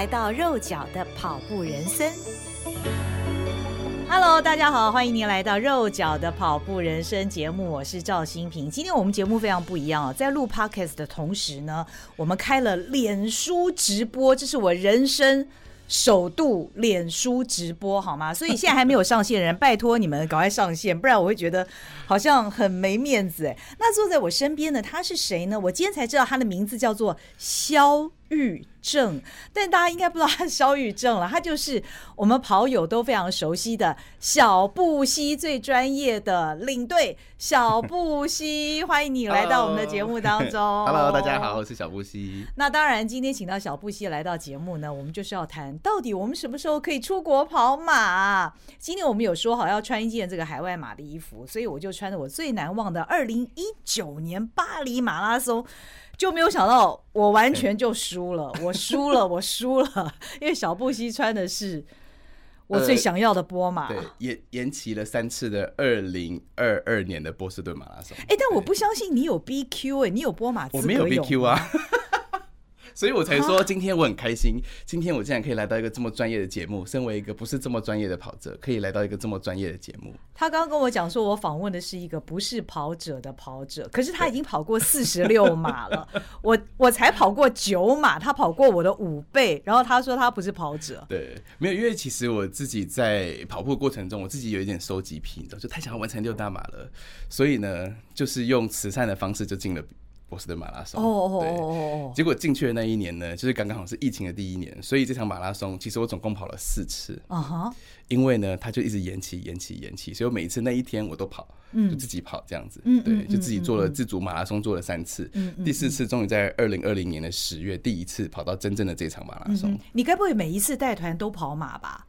来到肉脚的跑步人生。Hello，大家好，欢迎您来到肉脚的跑步人生节目，我是赵新平。今天我们节目非常不一样哦，在录 Podcast 的同时呢，我们开了脸书直播，这是我人生。首度脸书直播好吗？所以现在还没有上线的人，拜托你们赶快上线，不然我会觉得好像很没面子。那坐在我身边的他是谁呢？我今天才知道他的名字叫做肖昱正，但大家应该不知道他是萧昱正了，他就是我们跑友都非常熟悉的小布希最专业的领队小布希，欢迎你来到我们的节目当中。Hello，大家好，我是小布希。那当然，今天请到小布希来到节目呢，我们就是要谈到底我们什么时候可以出国跑马。今天我们有说好要穿一件这个海外马的衣服，所以我就穿着我最难忘的二零一九年巴黎马拉松。就没有想到，我完全就输了，我输了，我输了，因为小布希穿的是我最想要的波马，呃、对，延延期了三次的二零二二年的波士顿马拉松。哎，但我不相信你有 BQ 哎、欸，你有波马资格有？我没有 BQ 啊。所以我才说今天我很开心，今天我竟然可以来到一个这么专业的节目。身为一个不是这么专业的跑者，可以来到一个这么专业的节目。他刚刚跟我讲说，我访问的是一个不是跑者的跑者，可是他已经跑过四十六码了。我我才跑过九码，他跑过我的五倍。然后他说他不是跑者。对，没有，因为其实我自己在跑步过程中，我自己有一点收集癖，你知道，就太想要完成六大马了。所以呢，就是用慈善的方式就进了。波士顿马拉松哦，对，结果进去的那一年呢，就是刚刚好是疫情的第一年，所以这场马拉松其实我总共跑了四次。啊哈，因为呢，他就一直延期、延期、延期，所以我每一次那一天我都跑，就自己跑这样子，对，就自己做了自主马拉松，做了三次，第四次终于在二零二零年的十月第一次跑到真正的这场马拉松。你该不会每一次带团都跑马吧？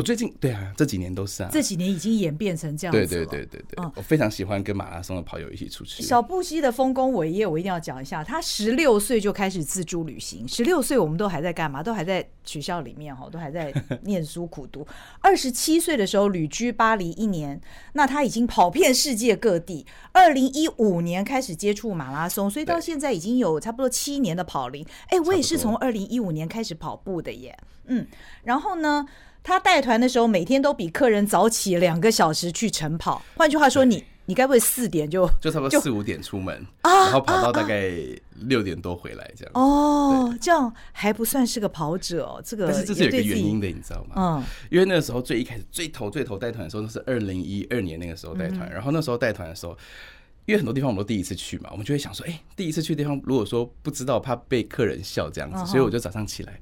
我最近对啊，这几年都是啊，这几年已经演变成这样子了。对对对对对，嗯，我非常喜欢跟马拉松的跑友一起出去。小布希的丰功伟业，我一定要讲一下。他十六岁就开始自助旅行，十六岁我们都还在干嘛？都还在学校里面哈，都还在 念书苦读。二十七岁的时候旅居巴黎一年，那他已经跑遍世界各地。二零一五年开始接触马拉松，所以到现在已经有差不多七年的跑龄。哎，我也是从二零一五年开始跑步的耶。嗯，然后呢？他带团的时候，每天都比客人早起两个小时去晨跑。换句话说，你你该不会四点就就差不多四五点出门，然后跑到大概六点多回来这样？哦，这样还不算是个跑者哦。这个但是这是有一个原因的，你知道吗？嗯，因为那个时候最一开始最头最头带团的时候，那是二零一二年那个时候带团。然后那时候带团的时候，因为很多地方我们都第一次去嘛，我们就会想说，哎，第一次去地方，如果说不知道，怕被客人笑这样子，所以我就早上起来。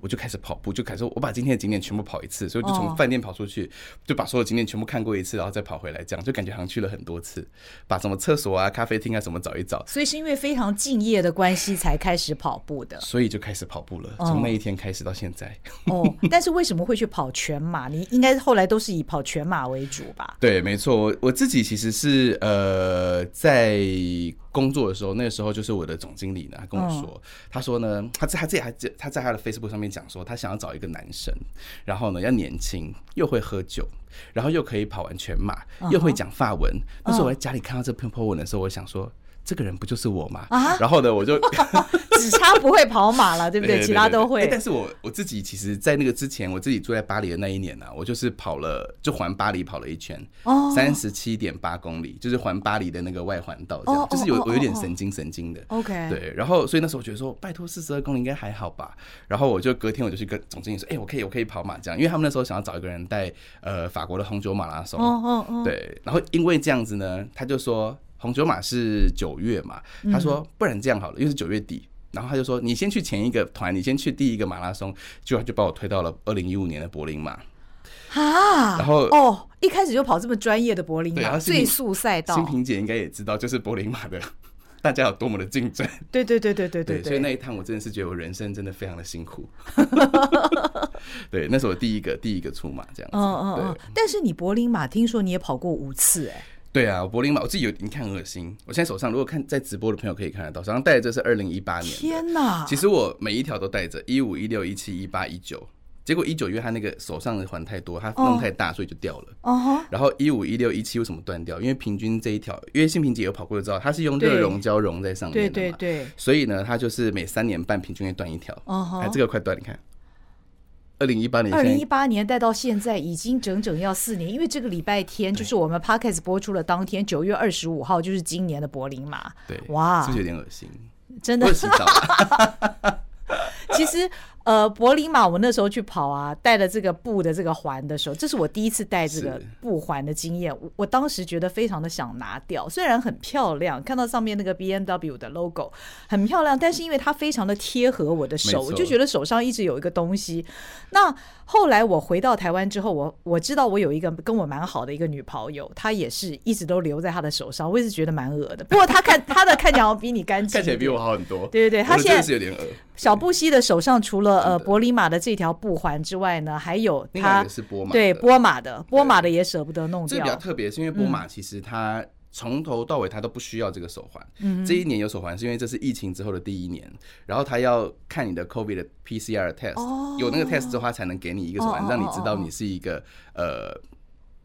我就开始跑步，就开始我把今天的景点全部跑一次，所以就从饭店跑出去，就把所有景点全部看过一次，然后再跑回来，这样就感觉好像去了很多次，把什么厕所啊、咖啡厅啊什么找一找。所以是因为非常敬业的关系才开始跑步的，所以就开始跑步了，从那一天开始到现在。哦，但是为什么会去跑全马？你应该后来都是以跑全马为主吧？对，没错，我我自己其实是呃在。工作的时候，那个时候就是我的总经理呢，他跟我说，哦、他说呢，他在他自己还他在他的 Facebook 上面讲说，他想要找一个男生，然后呢要年轻，又会喝酒，然后又可以跑完全马，又会讲法文。哦、那时候我在家里看到这篇 po 文的时候，我想说。这个人不就是我吗？啊，然后呢，我就 只差不会跑马了，对不对？对对对对，其他都会。但是我我自己其实，在那个之前，我自己住在巴黎的那一年呢，啊，我就是跑了，就环巴黎跑了一圈，哦，三十七点八公里，就是环巴黎的那个外环道，这样，哦，就是有我有点神经神经的。OK，对。然后，所以那时候我觉得说，拜托，四十二公里应该还好吧。然后我就隔天我就去跟总经理说，哎，我可以，我可以跑马这样，因为他们那时候想要找一个人带呃法国的红酒马拉松。哦哦哦。对。然后因为这样子呢，他就说。红酒马是九月嘛？他说，不然这样好了，因为是九月底，然后他就说，你先去前一个团，你先去第一个马拉松，就就把我推到了二零一五年的柏林马。啊，然后哦，一开始就跑这么专业的柏林马，最速赛道。新萍姐应该也知道，就是柏林马的大家有多么的竞争。对对对对对对，对，所以那一趟我真的是觉得我人生真的非常的辛苦。对，那是我第一个第一个出马这样子。嗯嗯嗯。但是你柏林马听说你也跑过五次哎、欸。对啊，柏林马我自己有，你看很恶心。我现在手上如果看在直播的朋友可以看得到，手上戴的这是二零一八年。天哪！其实我每一条都戴着，一五、一六、一七、一八、一九。结果一九，因为他那个手上的环太多，他弄太大，所以就掉了。哦。然后一五、一六、一七为什么断掉？因为平均这一条，因为新平姐有跑过就知道，它是用热熔胶熔在上面的嘛。对对对。所以呢，它就是每三年半平均会断一条。哦。哎，这个快断，你看。二零一八年，二零一八年带到现在已经整整要四年，因为这个礼拜天就是我们 Podcast 播出了当天，九月二十五号就是今年的柏林嘛。对，哇，是不是有点恶心？真的。其实。呃，柏林马，我那时候去跑啊，带了这个布的这个环的时候，这是我第一次带这个布环的经验。我我当时觉得非常的想拿掉，虽然很漂亮，看到上面那个 BMW 的 logo 很漂亮，但是因为它非常的贴合我的手，我就觉得手上一直有一个东西。那后来我回到台湾之后，我我知道我有一个跟我蛮好的一个女跑友，她也是一直都留在她的手上，我也是觉得蛮恶的。不过她看她的看起来比你干净，看起来比我好很多。对对对，她现在是有点恶。小布希的手上除了。呃，柏林马的这条布环之外呢，还有他是波马，对波马的波马的也舍不得弄掉。这比较特别，是因为波马其实他从头到尾他都不需要这个手环。嗯，这一年有手环是因为这是疫情之后的第一年，然后他要看你的 COVID 的 PCR test，哦，有那个 test 的话才能给你一个手环，让你知道你是一个呃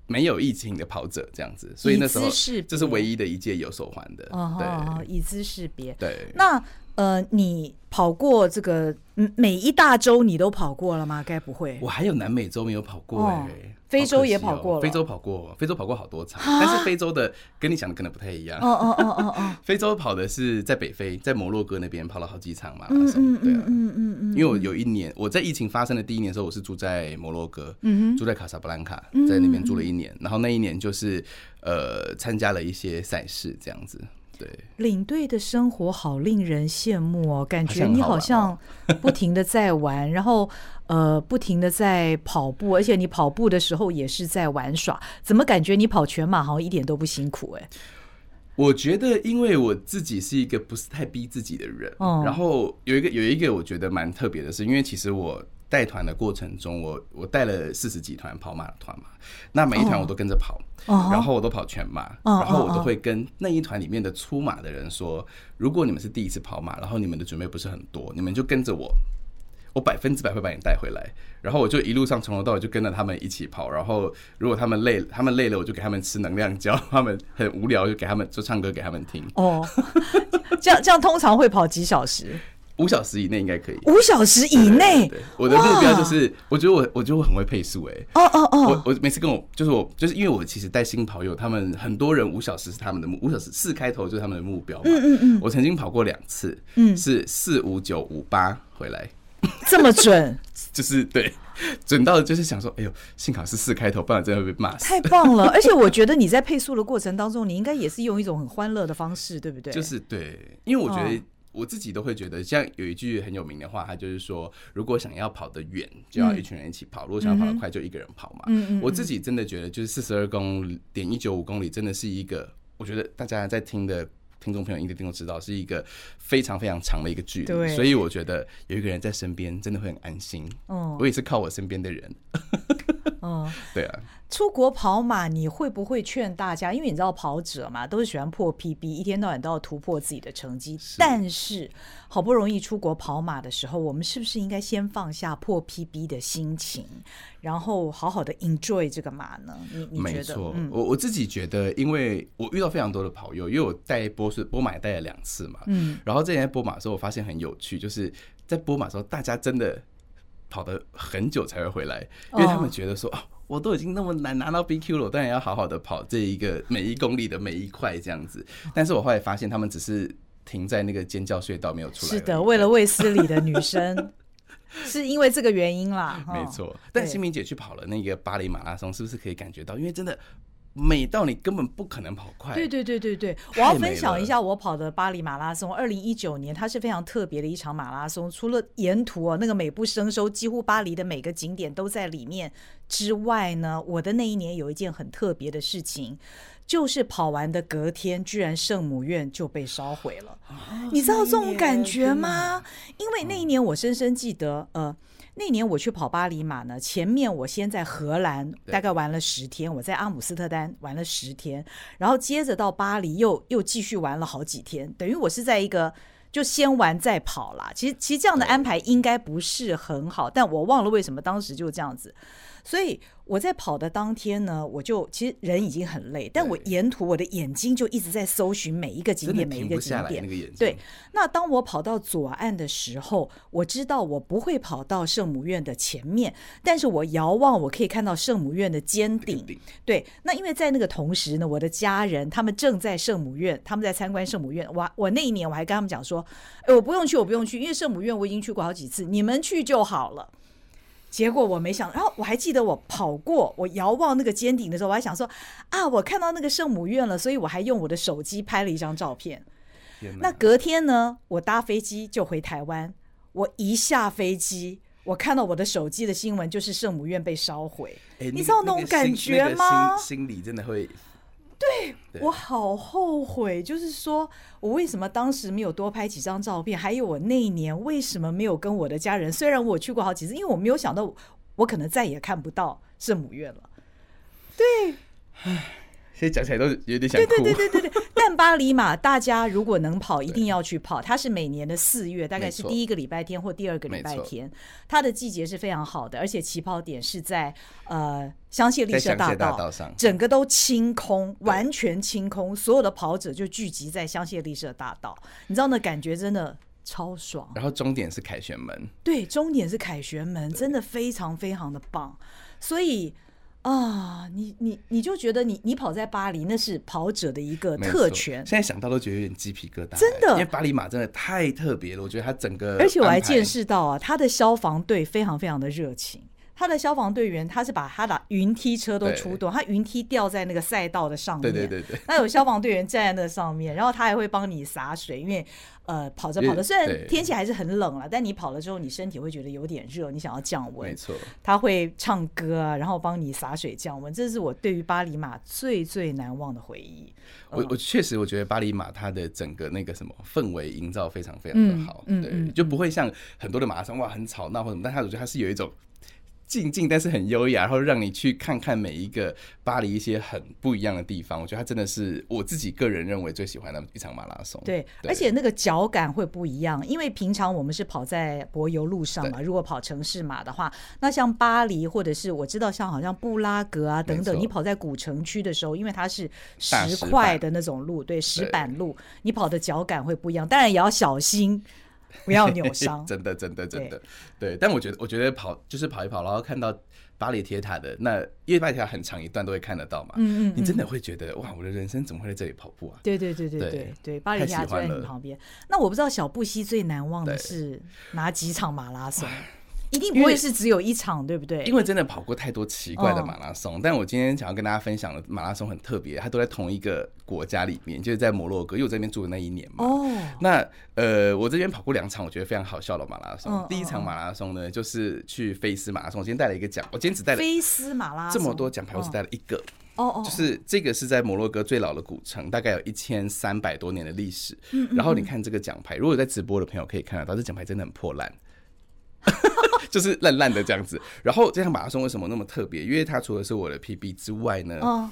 没有疫情的跑者这样子。所以那时候这是唯一的一届有手环的。对，以资识别。对，那呃你。跑过这个每一大洲你都跑过了吗？该不会？我还有南美洲没有跑过哎、欸哦，非洲也跑过了，非洲跑过，非洲跑过好多场，但是非洲的跟你想的可能不太一样。哦哦哦哦哦，非洲跑的是在北非，在摩洛哥那边跑了好几场马拉松，对啊，嗯嗯嗯，因为我有一年我在疫情发生的第一年的时候，我是住在摩洛哥，嗯住在卡萨布兰卡，在那边住了一年，然后那一年就是呃参加了一些赛事这样子。对，领队的生活好令人羡慕哦，感觉你好像不停的在玩，然后呃不停的在跑步，而且你跑步的时候也是在玩耍，怎么感觉你跑全马好像一点都不辛苦哎？我觉得，因为我自己是一个不是太逼自己的人，嗯，然后有一个有一个我觉得蛮特别的是，因为其实我。带团的过程中，我我带了四十几团跑马的团嘛，那每一团我都跟着跑，oh. 然后我都跑全马，oh. 然后我都会跟那一团里面的出马的人说，如果你们是第一次跑马，然后你们的准备不是很多，你们就跟着我，我百分之百会把你带回来。然后我就一路上从头到尾就跟着他们一起跑，然后如果他们累，他们累了，我就给他们吃能量胶，他们很无聊就给他们就唱歌给他们听。哦，这样这样通常会跑几小时？五小时以内应该可以。五小时以内，我的目标就是，我觉得我，我觉得我很会配速哎。哦哦哦，我我每次跟我就是我就是因为我其实带新跑友，他们很多人五小时是他们的目，五小时四开头就是他们的目标嘛。嗯嗯嗯。我曾经跑过两次，嗯，是四五九五八回来，这么准？就是对，准到就是想说，哎呦，幸好是四开头，不然真的会被骂死。太棒了！而且我觉得你在配速的过程当中，你应该也是用一种很欢乐的方式，对不对？就是对，因为我觉得。我自己都会觉得，像有一句很有名的话，他就是说，如果想要跑得远，就要一群人一起跑；如果想要跑得快，就一个人跑嘛。嗯嗯。我自己真的觉得，就是四十二公里点一九五公里，真的是一个，我觉得大家在听的听众朋友应该都知道，是一个非常非常长的一个距离。对。所以我觉得有一个人在身边，真的会很安心。哦。我也是靠我身边的人。哦。对啊。出国跑马，你会不会劝大家？因为你知道跑者嘛，都是喜欢破 PB，一天到晚都要突破自己的成绩。但是好不容易出国跑马的时候，我们是不是应该先放下破 PB 的心情，然后好好的 enjoy 这个马呢？你你觉得？没错，嗯、我我自己觉得，因为我遇到非常多的跑友，因为我带波是波马带了两次嘛，嗯，然后这前波马的时候，我发现很有趣，就是在波马的时候，大家真的跑得很久才会回来，因为他们觉得说啊。哦我都已经那么难拿到 BQ 了，我当然要好好的跑这一个每一公里的每一块这样子。但是我后来发现，他们只是停在那个尖叫隧道没有出来。是的，为了卫斯理的女生，是因为这个原因啦。没错，但新明姐去跑了那个巴黎马拉松，是不是可以感觉到？因为真的。美到你根本不可能跑快。对对对对对，我要分享一下我跑的巴黎马拉松。二零一九年，它是非常特别的一场马拉松。除了沿途哦那个美不胜收，几乎巴黎的每个景点都在里面之外呢，我的那一年有一件很特别的事情，就是跑完的隔天，居然圣母院就被烧毁了。哦、你知道这种感觉吗？因为那一年我深深记得，呃，那年我去跑巴黎马呢，前面我先在荷兰大概玩了十天，我在阿姆斯特丹玩了十天，然后接着到巴黎又又继续玩了好几天，等于我是在一个。就先玩再跑啦。其实其实这样的安排应该不是很好，但我忘了为什么当时就这样子。所以我在跑的当天呢，我就其实人已经很累，但我沿途我的眼睛就一直在搜寻每一个景点，每一个景点。对，那当我跑到左岸的时候，我知道我不会跑到圣母院的前面，但是我遥望我可以看到圣母院的尖顶。对，那因为在那个同时呢，我的家人他们正在圣母院，他们在参观圣母院。我我那一年我还跟他们讲说，哎，我不用去，我不用去，因为圣母院我已经去过好几次，你们去就好了。结果我没想，然后我还记得我跑过，我遥望那个尖顶的时候，我还想说啊，我看到那个圣母院了，所以我还用我的手机拍了一张照片。那隔天呢，我搭飞机就回台湾。我一下飞机，我看到我的手机的新闻就是圣母院被烧毁。欸，你知道那种感觉吗？那个心，心里真的会。对，我好后悔，就是说我为什么当时没有多拍几张照片，还有我那一年为什么没有跟我的家人？虽然我去过好几次，因为我没有想到我可能再也看不到圣母院了。对，唉。现在讲起来都有点想哭。对对对对对对。但巴黎马，大家如果能跑，一定要去跑。它是每年的四月，大概是第一个礼拜天或第二个礼拜天。它的季节是非常好的，而且起跑点是在呃香榭丽舍大道上，整个都清空，完全清空，所有的跑者就聚集在香榭丽舍大道。你知道那感觉真的超爽。然后终点是凯旋门。对，终点是凯旋门，真的非常非常的棒。所以。啊，你你你就觉得你你跑在巴黎，那是跑者的一个特权。现在想到都觉得有点鸡皮疙瘩，真的，因为巴黎马真的太特别了。我觉得它整个，而且我还见识到啊，它的消防队非常非常的热情。他的消防队员，他是把他的云梯车都出动，他云梯吊在那个赛道的上面，对对对对。那有消防队员站在那上面，然后他还会帮你洒水，因为呃跑着跑着，虽然天气还是很冷了，但你跑了之后，你身体会觉得有点热，你想要降温，没错。他会唱歌啊，然后帮你洒水降温，这是我对于巴黎马最最难忘的回忆。我我确实我觉得巴黎马它的整个那个什么氛围营造非常非常的好，对，就不会像很多的马拉松哇很吵闹或什么，但他我觉得他是有一种。静静，但是很优雅，然后让你去看看每一个巴黎一些很不一样的地方。我觉得它真的是我自己个人认为最喜欢的一场马拉松。对，对而且那个脚感会不一样，因为平常我们是跑在柏油路上嘛。如果跑城市马的话，那像巴黎或者是我知道像好像布拉格啊等等，你跑在古城区的时候，因为它是石块的那种路，对，石板路，你跑的脚感会不一样。当然也要小心。不要扭 伤，真的，真的，真的，对。但我觉得，我觉得跑就是跑一跑，然后看到巴黎铁塔的那，因为巴黎铁塔很长一段都会看得到嘛。嗯嗯。你真的会觉得哇，我的人生怎么会在这里跑步啊？对对对对对对，巴黎铁塔就在你旁边。那我不知道小布希最难忘的是哪几场马拉松？一定不会是只有一场，对不对？因为真的跑过太多奇怪的马拉松，但我今天想要跟大家分享的马拉松很特别，它都在同一个国家里面，就是在摩洛哥，因为我在那边住的那一年嘛。哦。那呃，我这边跑过两场，我觉得非常好笑的马拉松。第一场马拉松呢，就是去菲斯马拉松，我今天带了一个奖，我今天只带了菲斯马拉松这么多奖牌，我只带了一个。哦哦。就是这个是在摩洛哥最老的古城，大概有一千三百多年的历史。嗯。然后你看这个奖牌，如果在直播的朋友可以看得到，这奖牌真的很破烂。就是烂烂的这样子，然后这场马拉松为什么那么特别？因为它除了是我的 PB 之外呢，哦，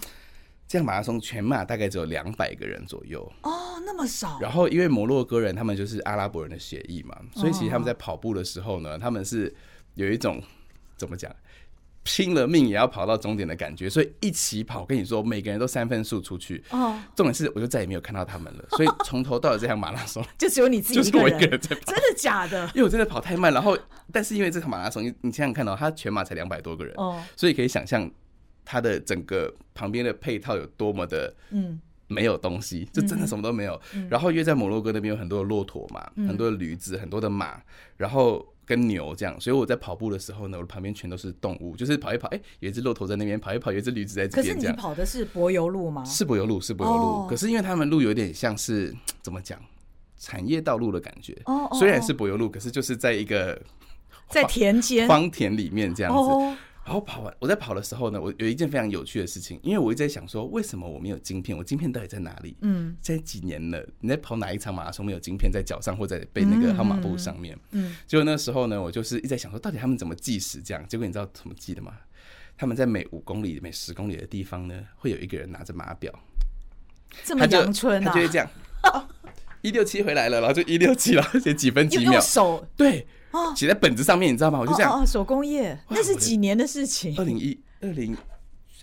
这样马拉松全马大概只有两百个人左右哦，那么少。然后因为摩洛哥人他们就是阿拉伯人的血裔嘛，所以其实他们在跑步的时候呢，他们是有一种怎么讲？拼了命也要跑到终点的感觉，所以一起跑，跟你说，每个人都三分速出去。哦，重点是，我就再也没有看到他们了。所以从头到尾这场马拉松，就只有你自己，就是我一个人在跑。真的假的？因为我真的跑太慢，然后，但是因为这场马拉松，你你想想看到，他全马才两百多个人，哦，所以可以想象他的整个旁边的配套有多么的嗯没有东西，就真的什么都没有。然后因为在摩洛哥那边有很多的骆驼嘛，很多的驴子，很多的马，然后。跟牛这样，所以我在跑步的时候呢，我旁边全都是动物，就是跑一跑，哎、欸，有一只骆驼在那边跑一跑，有一只驴子在这边。可是你跑的是柏油路吗？是柏油路，是柏油路。Oh. 可是因为他们路有点像是怎么讲，产业道路的感觉。哦。虽然是柏油路，可是就是在一个在田间、荒田里面这样子。Oh. 然后跑完，我在跑的时候呢，我有一件非常有趣的事情，因为我一直在想说，为什么我没有晶片？我晶片到底在哪里？嗯，现在几年了，你在跑哪一场马拉松没有晶片在脚上或在被那个号码布上面？嗯，结果那时候呢，我就是一直在想说，到底他们怎么计时？这样，结果你知道怎么计的吗？他们在每五公里、每十公里的地方呢，会有一个人拿着码表，这么阳春啊，他就会这样，一六七回来了，然后就一六七了，写几分几秒，手对。哦，写在本子上面，你知道吗？我就这样。哦，手工业，那是几年的事情？二零一二零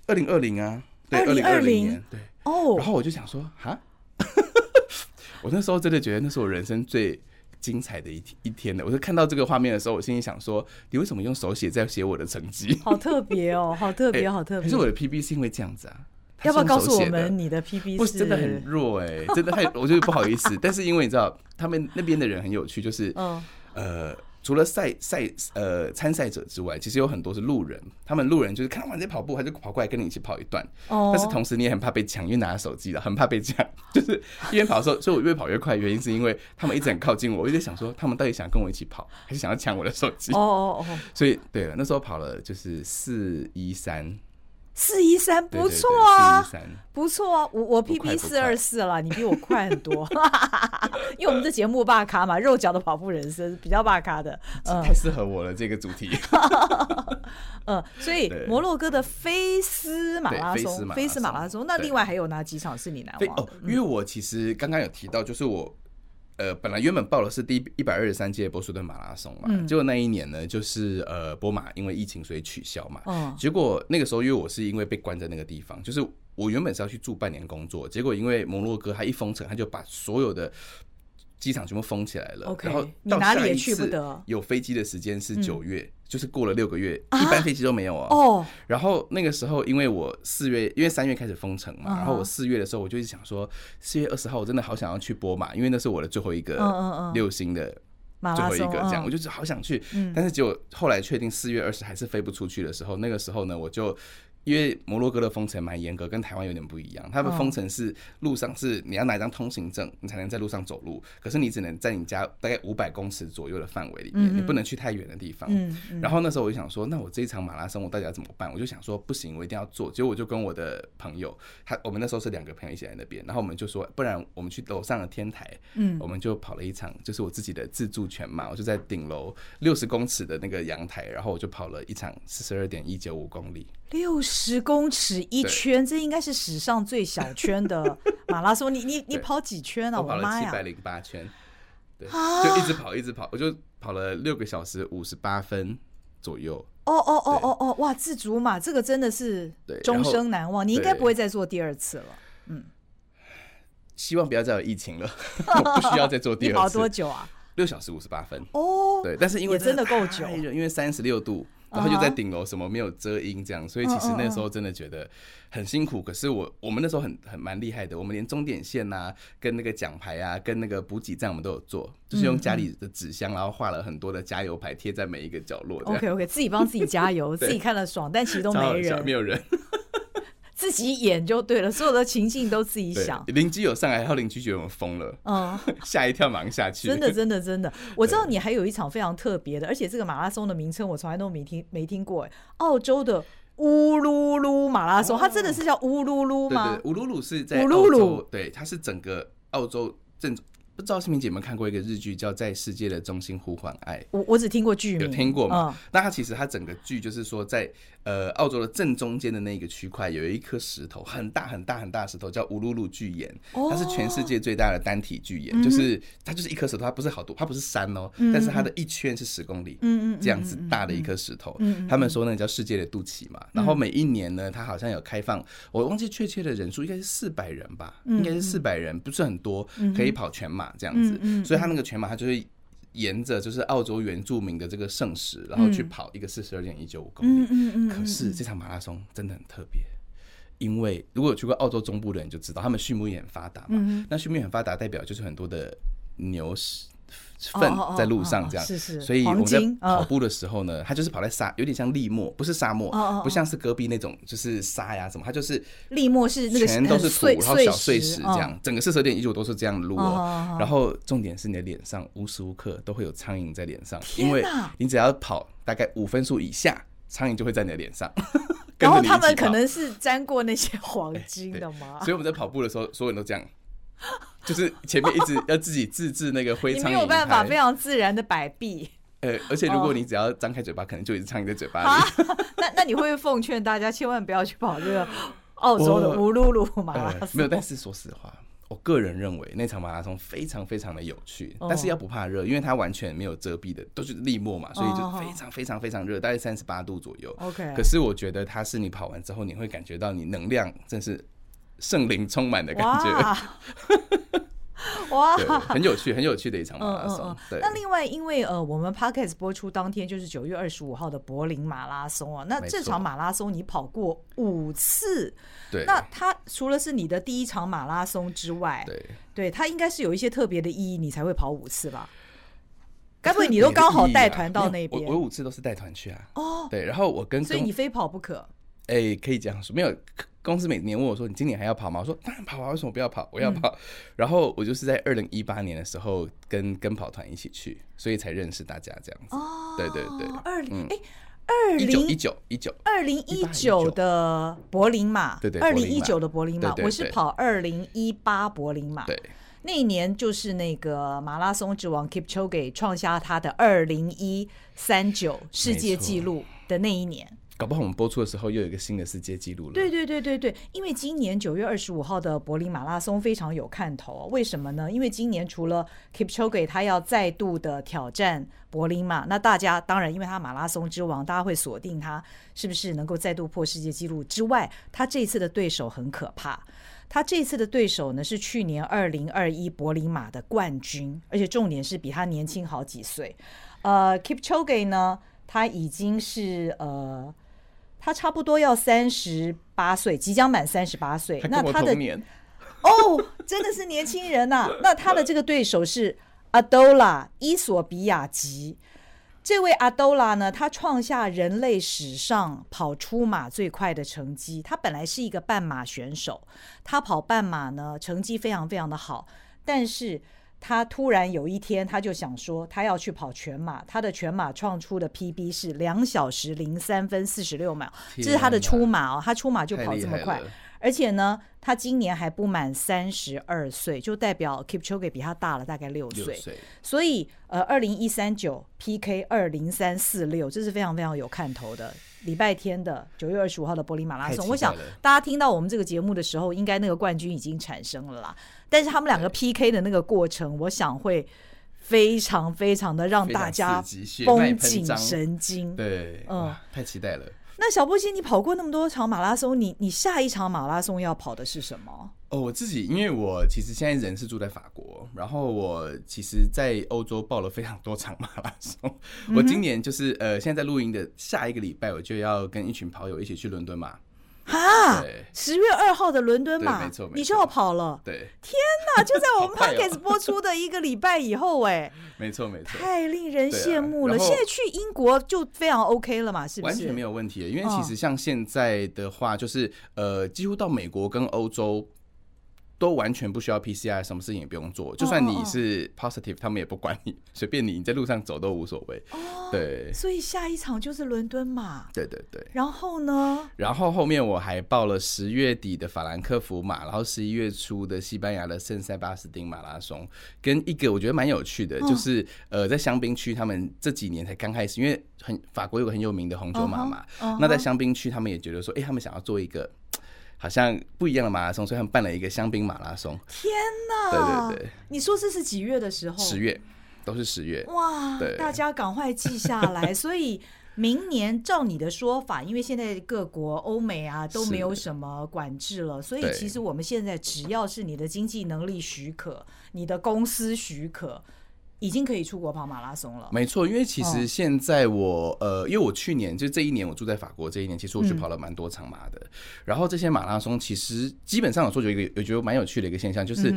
二零二零啊，对，二零二零年，对。哦，然后我就想说，哈，我那时候真的觉得那是我人生最精彩的一一天的。我就看到这个画面的时候，我心里想说，你为什么用手写在写我的成绩？好特别哦，好特别，好特别。可是我的 PB 是因为这样子啊？要不要告诉我们你的 PB 是？真的很弱哎，真的太，我觉得不好意思。但是因为你知道，他们那边的人很有趣，就是嗯呃。除了赛赛呃参赛者之外，其实有很多是路人。他们路人就是看完在跑步，他就跑过来跟你一起跑一段。哦。但是同时你也很怕被抢，因为拿着手机了，很怕被抢。就是一边跑的时候，所以我越跑越快。原因是因为他们一直很靠近我，我一直想说他们到底想跟我一起跑，还是想要抢我的手机？哦哦哦。所以对了，那时候跑了就是四一三。四一三不错啊，不错啊，我我 P P 四二四了，你比我快很多，因为我们这节目霸咖嘛，肉脚的跑步人生比较霸咖的，嗯，太适合我了这个主题，嗯，所以摩洛哥的菲斯马拉松，菲斯马拉松，那另外还有哪几场是你难忘？哦，因为我其实刚刚有提到，就是我。呃，本来原本报的是第一百二十三届波士顿马拉松嘛，嗯、结果那一年呢，就是呃波马因为疫情所以取消嘛。哦、结果那个时候因为我是因为被关在那个地方，就是我原本是要去住半年工作，结果因为摩洛哥它一封城，他就把所有的机场全部封起来了。Okay, 然后你哪里也去不得。有飞机的时间是九月。嗯就是过了六个月，一班飞机都没有哦。然后那个时候，因为我四月，因为三月开始封城嘛，然后我四月的时候，我就一直想说，四月二十号我真的好想要去波马，因为那是我的最后一个六星的最后一个这样，我就是好想去。但是结果后来确定四月二十还是飞不出去的时候，那个时候呢，我就。因为摩洛哥的封城蛮严格，跟台湾有点不一样。他们封城是路上是你要拿一张通行证，你才能在路上走路。可是你只能在你家大概五百公尺左右的范围里面，你不能去太远的地方。然后那时候我就想说，那我这一场马拉松我到底要怎么办？我就想说不行，我一定要做。结果我就跟我的朋友，他我们那时候是两个朋友一起在那边，然后我们就说，不然我们去楼上的天台，嗯，我们就跑了一场，就是我自己的自助全马。我就在顶楼六十公尺的那个阳台，然后我就跑了一场四十二点一九五公里。六十公尺一圈，对这应该是史上最小圈的 马拉松。你你你跑几圈啊？我的妈呀！七百零八圈，对，啊、就一直跑一直跑，我就跑了六个小时五十八分左右。哦哦哦哦哦，哇！自主马这个真的是终生难忘。你应该不会再做第二次了。嗯，希望不要再有疫情了，我不需要再做第二次。你跑多久啊？六小时五十八分。哦，对，但是因为真的够久，因为三十六度。然后就在顶楼，什么没有遮阴这样，所以其实那时候真的觉得很辛苦。可是我我们那时候很很蛮厉害的，我们连终点线呐、跟那个奖牌啊、跟那个补给站我们都有做，就是用家里的纸箱，然后画了很多的加油牌贴在每一个角落。OK OK，自己帮自己加油，自己看了爽，但其实都没人，没有人。自己演就对了，所有的情境都自己想。邻居有上来，然后邻居觉得我们疯了，嗯，吓一跳，马上下去。真的，真的，真的，我知道你还有一场非常特别的，而且这个马拉松的名称我从来都没听没听过，哎，澳洲的乌鲁鲁马拉松，它真的是叫乌鲁鲁吗？对对，乌鲁鲁是在澳洲，对，它是整个澳洲正。不知道心屏姐有没有看过一个日剧，叫《在世界的中心呼唤爱》。我我只听过剧名，有听过吗？那它其实它整个剧就是说，在呃澳洲的正中间的那个区块，有一颗石头，很大很大很大石头，叫乌鲁鲁巨岩。它是全世界最大的单体巨岩，就是它就是一颗石头，它不是好多，它不是山哦，但是它的一圈是十公里，嗯嗯，这样子大的一颗石头。他们说那个叫世界的肚脐嘛。然后每一年呢，它好像有开放，我忘记确切的人数，应该是四百人吧，应该是四百人，不是很多，可以跑全马。这样子，所以它那个全马，它就是沿着就是澳洲原住民的这个圣石，然后去跑一个四十二点一九五公里。嗯嗯嗯、可是这场马拉松真的很特别，因为如果有去过澳洲中部的人就知道，他们畜牧业很发达嘛。嗯、那畜牧业很发达，代表就是很多的牛屎。粪在路上这样，是是，所以我们在跑步的时候呢，它就是跑在沙，有点像礫漠，不是沙漠，不像是戈壁那种，就是沙呀什么，它就是礫漠是那个全都是土，然后小碎石这样，整个四十二点一九都是这样的路哦。然后重点是你的脸上无时无刻都会有苍蝇在脸上，因为你只要跑大概五分数以下，苍蝇就会在你的脸上。然后他们可能是沾过那些黄金的吗？所以我们在跑步的时候，所有人都这样，就是前面一直要自己自制那个灰 你没有办法非常自然的摆臂。呃，而且如果你只要张开嘴巴，可能就一直苍蝇在嘴巴里。那那你会不会奉劝大家千万不要去跑这个澳洲的乌鲁鲁马拉松？没有，但是说实话。我个人认为那场马拉松非常非常的有趣，但是要不怕热，因为它完全没有遮蔽的，都是立墨嘛，所以就非常非常非常热，大概三十八度左右。OK，可是我觉得它是你跑完之后，你会感觉到你能量真是圣灵充满的感觉。哇，很有趣，很有趣的一场马拉松。嗯嗯嗯、对，那另外，因为呃，我们 Podcast 播出当天就是九月二十五号的柏林马拉松啊。那这场马拉松你跑过五次，对。那它除了是你的第一场马拉松之外，对，对，它应该是有一些特别的意义，你才会跑五次吧？该不会你都刚好带团到那边？我我五次都是带团去啊。哦，对，然后我跟，所以你非跑不可。哎、欸，可以这样说，没有。公司每年问我说：“你今年还要跑吗？”我说：“当然跑啊，为什么不要跑？我要跑。嗯”然后我就是在二零一八年的时候跟跟跑团一起去，所以才认识大家这样子。哦，对对对，二零哎，二零一九一九二零一九的柏林马，对对，二零一九的柏林马，我是跑二零一八柏林马。对，那一年就是那个马拉松之王 Kipchoge 创下他的二零一三九世界纪录的那一年。搞不好我们播出的时候又有一个新的世界纪录了。对对对对对，因为今年九月二十五号的柏林马拉松非常有看头，为什么呢？因为今年除了 Kipchoge 他要再度的挑战柏林马，那大家当然因为他马拉松之王，大家会锁定他是不是能够再度破世界纪录之外，他这次的对手很可怕，他这次的对手呢是去年二零二一柏林马的冠军，而且重点是比他年轻好几岁。呃，Kipchoge 呢，他已经是呃。他差不多要三十八岁，即将满三十八岁。那他的哦，真的是年轻人呐、啊。那他的这个对手是阿多拉伊索比亚吉。这位阿多拉呢，他创下人类史上跑出马最快的成绩。他本来是一个半马选手，他跑半马呢，成绩非常非常的好，但是。他突然有一天，他就想说，他要去跑全马。他的全马创出的 PB 是两小时零三分四十六秒，这是他的出马哦。他出马就跑这么快，而且呢，他今年还不满三十二岁，就代表 Kipchoge 比他大了大概六岁。所以，呃，二零一三九 PK 二零三四六，这是非常非常有看头的。礼拜天的九月二十五号的柏林马拉松，我想大家听到我们这个节目的时候，应该那个冠军已经产生了啦。但是他们两个 PK 的那个过程，我想会非常非常的让大家绷紧神经。对，嗯，太期待了。那小布西，你跑过那么多场马拉松，你你下一场马拉松要跑的是什么？哦，我自己，因为我其实现在人是住在法国，然后我其实，在欧洲报了非常多场马拉松。嗯、我今年就是呃，现在在录音的下一个礼拜，我就要跟一群跑友一起去伦敦马。哈，十月二号的伦敦马，没错，你就要跑了。对，天哪，就在我们 Podcast 播出的一个礼拜以后，哎，没错没错，太令人羡慕了。现在去英国就非常 OK 了嘛，是不是？完全没有问题，因为其实像现在的话，就是呃，几乎到美国跟欧洲。都完全不需要 PCR，什么事情也不用做。就算你是 positive，他们也不管你，随便你，你在路上走都无所谓。哦，对。所以下一场就是伦敦马。对对对。然后呢？然后后面我还报了十月底的法兰克福马，然后十一月初的西班牙的圣塞巴斯丁马拉松，跟一个我觉得蛮有趣的，就是呃，在香槟区，他们这几年才刚开始，因为很法国有个很有名的红酒马嘛。那在香槟区，他们也觉得说，哎，他们想要做一个。好像不一样的马拉松，所以他们办了一个香槟马拉松。天哪！对对对，你说这是几月的时候？十月，都是十月。哇！对，大家赶快记下来。所以明年照你的说法，因为现在各国欧美啊都没有什么管制了，所以其实我们现在只要是你的经济能力许可，你的公司许可。已经可以出国跑马拉松了。没错，因为其实现在我、哦、呃，因为我去年就这一年我住在法国，这一年其实我去跑了蛮多场马的。嗯、然后这些马拉松其实基本上有说有一个我觉得蛮有趣的一个现象，就是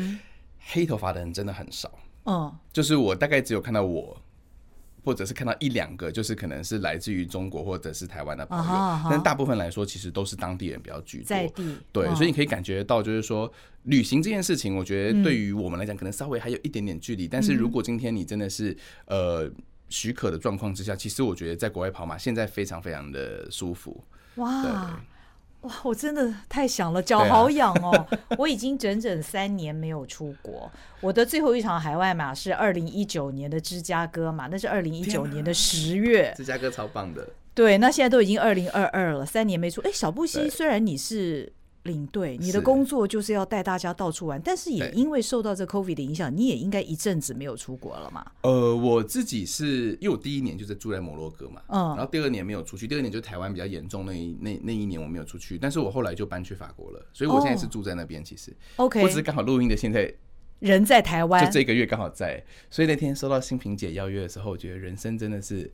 黑头发的人真的很少。嗯，就是我大概只有看到我。或者是看到一两个，就是可能是来自于中国或者是台湾的朋友，uh uh 但大部分来说，其实都是当地人比较居多。在地，对，uh 所以你可以感觉到，就是说旅行这件事情，我觉得对于我们来讲，可能稍微还有一点点距离。Uh. 但是如果今天你真的是呃许可的状况之下，其实我觉得在国外跑马现在非常非常的舒服。哇哇，我真的太想了，脚好痒哦！啊、我已经整整三年没有出国，我的最后一场海外马是二零一九年的芝加哥嘛，那是二零一九年的十月。芝加哥超棒的。对，那现在都已经二零二二了，三年没出。哎，小布希，虽然你是。领队，你的工作就是要带大家到处玩，是但是也因为受到这 COVID 的影响，你也应该一阵子没有出国了嘛？呃，我自己是因为我第一年就是住在摩洛哥嘛，嗯，然后第二年没有出去，第二年就台湾比较严重那一那那一年我没有出去，但是我后来就搬去法国了，所以我现在是住在那边。其实，OK，我只是刚好录音的现在人在台湾，就这个月刚好在，所以那天收到新平姐邀约的时候，我觉得人生真的是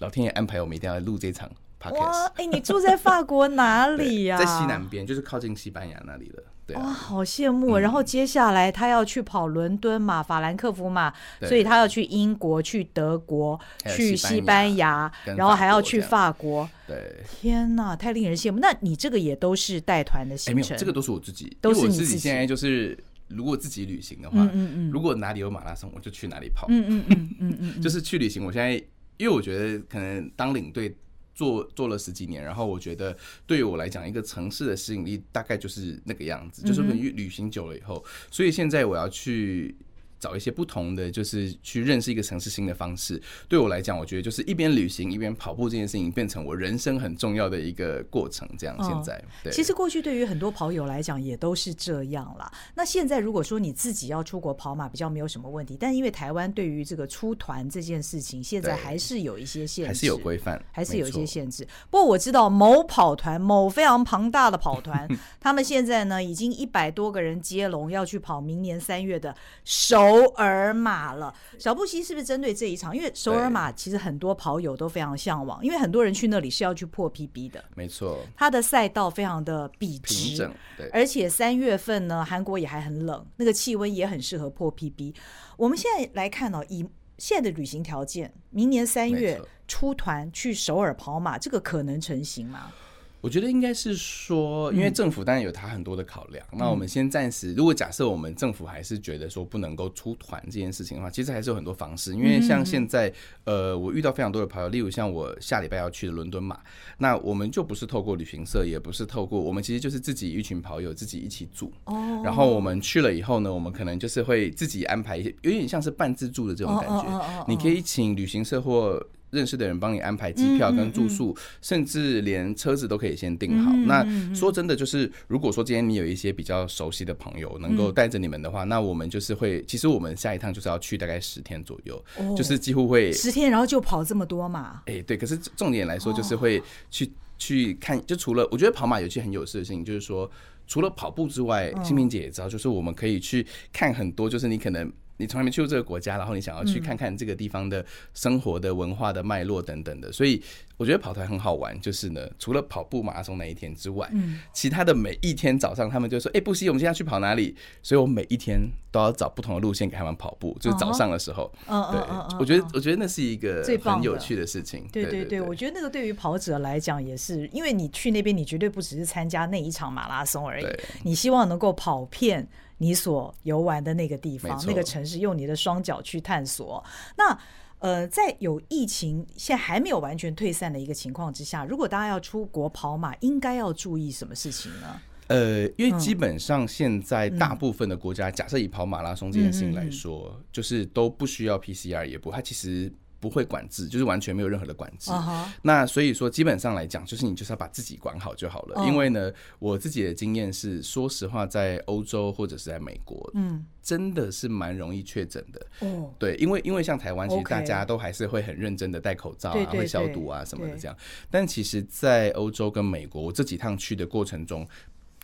老天爷安排，我们一定要录这场。哇，哎、欸，你住在法国哪里呀、啊？在西南边，就是靠近西班牙那里了。对、啊，哇，好羡慕。然后接下来他要去跑伦敦马、法兰克福马，所以他要去英国、去德国、去西班牙，然后还要去法国。对，天哪，太令人羡慕。那你这个也都是带团的行程？欸、没有，这个都是我自己，都是我自己。现在就是如果自己旅行的话，嗯嗯嗯，如果哪里有马拉松，我就去哪里跑。嗯嗯嗯嗯嗯，就是去旅行。我现在因为我觉得可能当领队。做做了十几年，然后我觉得对于我来讲，一个城市的吸引力大概就是那个样子，就是旅旅行久了以后，所以现在我要去。找一些不同的，就是去认识一个城市新的方式。对我来讲，我觉得就是一边旅行一边跑步这件事情，变成我人生很重要的一个过程。这样，现在，其实过去对于很多跑友来讲也都是这样啦。那现在如果说你自己要出国跑马，比较没有什么问题。但因为台湾对于这个出团这件事情，现在还是有一些限制，还是有规范，还是有一些限制。不过我知道某跑团，某非常庞大的跑团，他们现在呢已经一百多个人接龙要去跑明年三月的首尔马了，小布希是不是针对这一场？因为首尔马其实很多跑友都非常向往，因为很多人去那里是要去破 PB 的。没错，它的赛道非常的笔直，对，而且三月份呢，韩国也还很冷，那个气温也很适合破 PB。我们现在来看哦，以现在的旅行条件，明年三月出团去首尔跑马，这个可能成型吗？我觉得应该是说，因为政府当然有他很多的考量。嗯、那我们先暂时，如果假设我们政府还是觉得说不能够出团这件事情的话，其实还是有很多方式。因为像现在，呃，我遇到非常多的朋友，例如像我下礼拜要去的伦敦嘛，那我们就不是透过旅行社，也不是透过我们，其实就是自己一群跑友自己一起组。哦。然后我们去了以后呢，我们可能就是会自己安排一些，有点像是半自助的这种感觉。你可以请旅行社或。认识的人帮你安排机票跟住宿，甚至连车子都可以先订好。那说真的，就是如果说今天你有一些比较熟悉的朋友能够带着你们的话，嗯、那我们就是会，其实我们下一趟就是要去大概十天左右，哦、就是几乎会十天，然后就跑这么多嘛？哎，对。可是重点来说，就是会去、哦、去看，就除了我觉得跑马有些很有事的事情，就是说除了跑步之外，心屏姐也知道，就是我们可以去看很多，就是你可能。你从来没去过这个国家，然后你想要去看看这个地方的生活的文化的脉络等等的，所以我觉得跑团很好玩。就是呢，除了跑步马拉松那一天之外，其他的每一天早上他们就说：“哎，不西，我们今天要去跑哪里？”所以我每一天都要找不同的路线给他们跑步，就是早上的时候。嗯对，我觉得我觉得那是一个很有趣的事情。对对对，我觉得那个对于跑者来讲也是，因为你去那边，你绝对不只是参加那一场马拉松而已，你希望能够跑遍。你所游玩的那个地方，那个城市，用你的双脚去探索。那呃，在有疫情现在还没有完全退散的一个情况之下，如果大家要出国跑马，应该要注意什么事情呢？呃，因为基本上现在大部分的国家，假设以跑马拉松这件事情来说，就是都不需要 PCR，也不，它其实。不会管制，就是完全没有任何的管制。Uh huh. 那所以说，基本上来讲，就是你就是要把自己管好就好了。Uh huh. 因为呢，我自己的经验是，说实话，在欧洲或者是在美国，嗯，真的是蛮容易确诊的。哦、uh，huh. 对，因为因为像台湾，其实大家都还是会很认真的戴口罩啊.会消毒啊什么的这样。但其实，在欧洲跟美国，我这几趟去的过程中。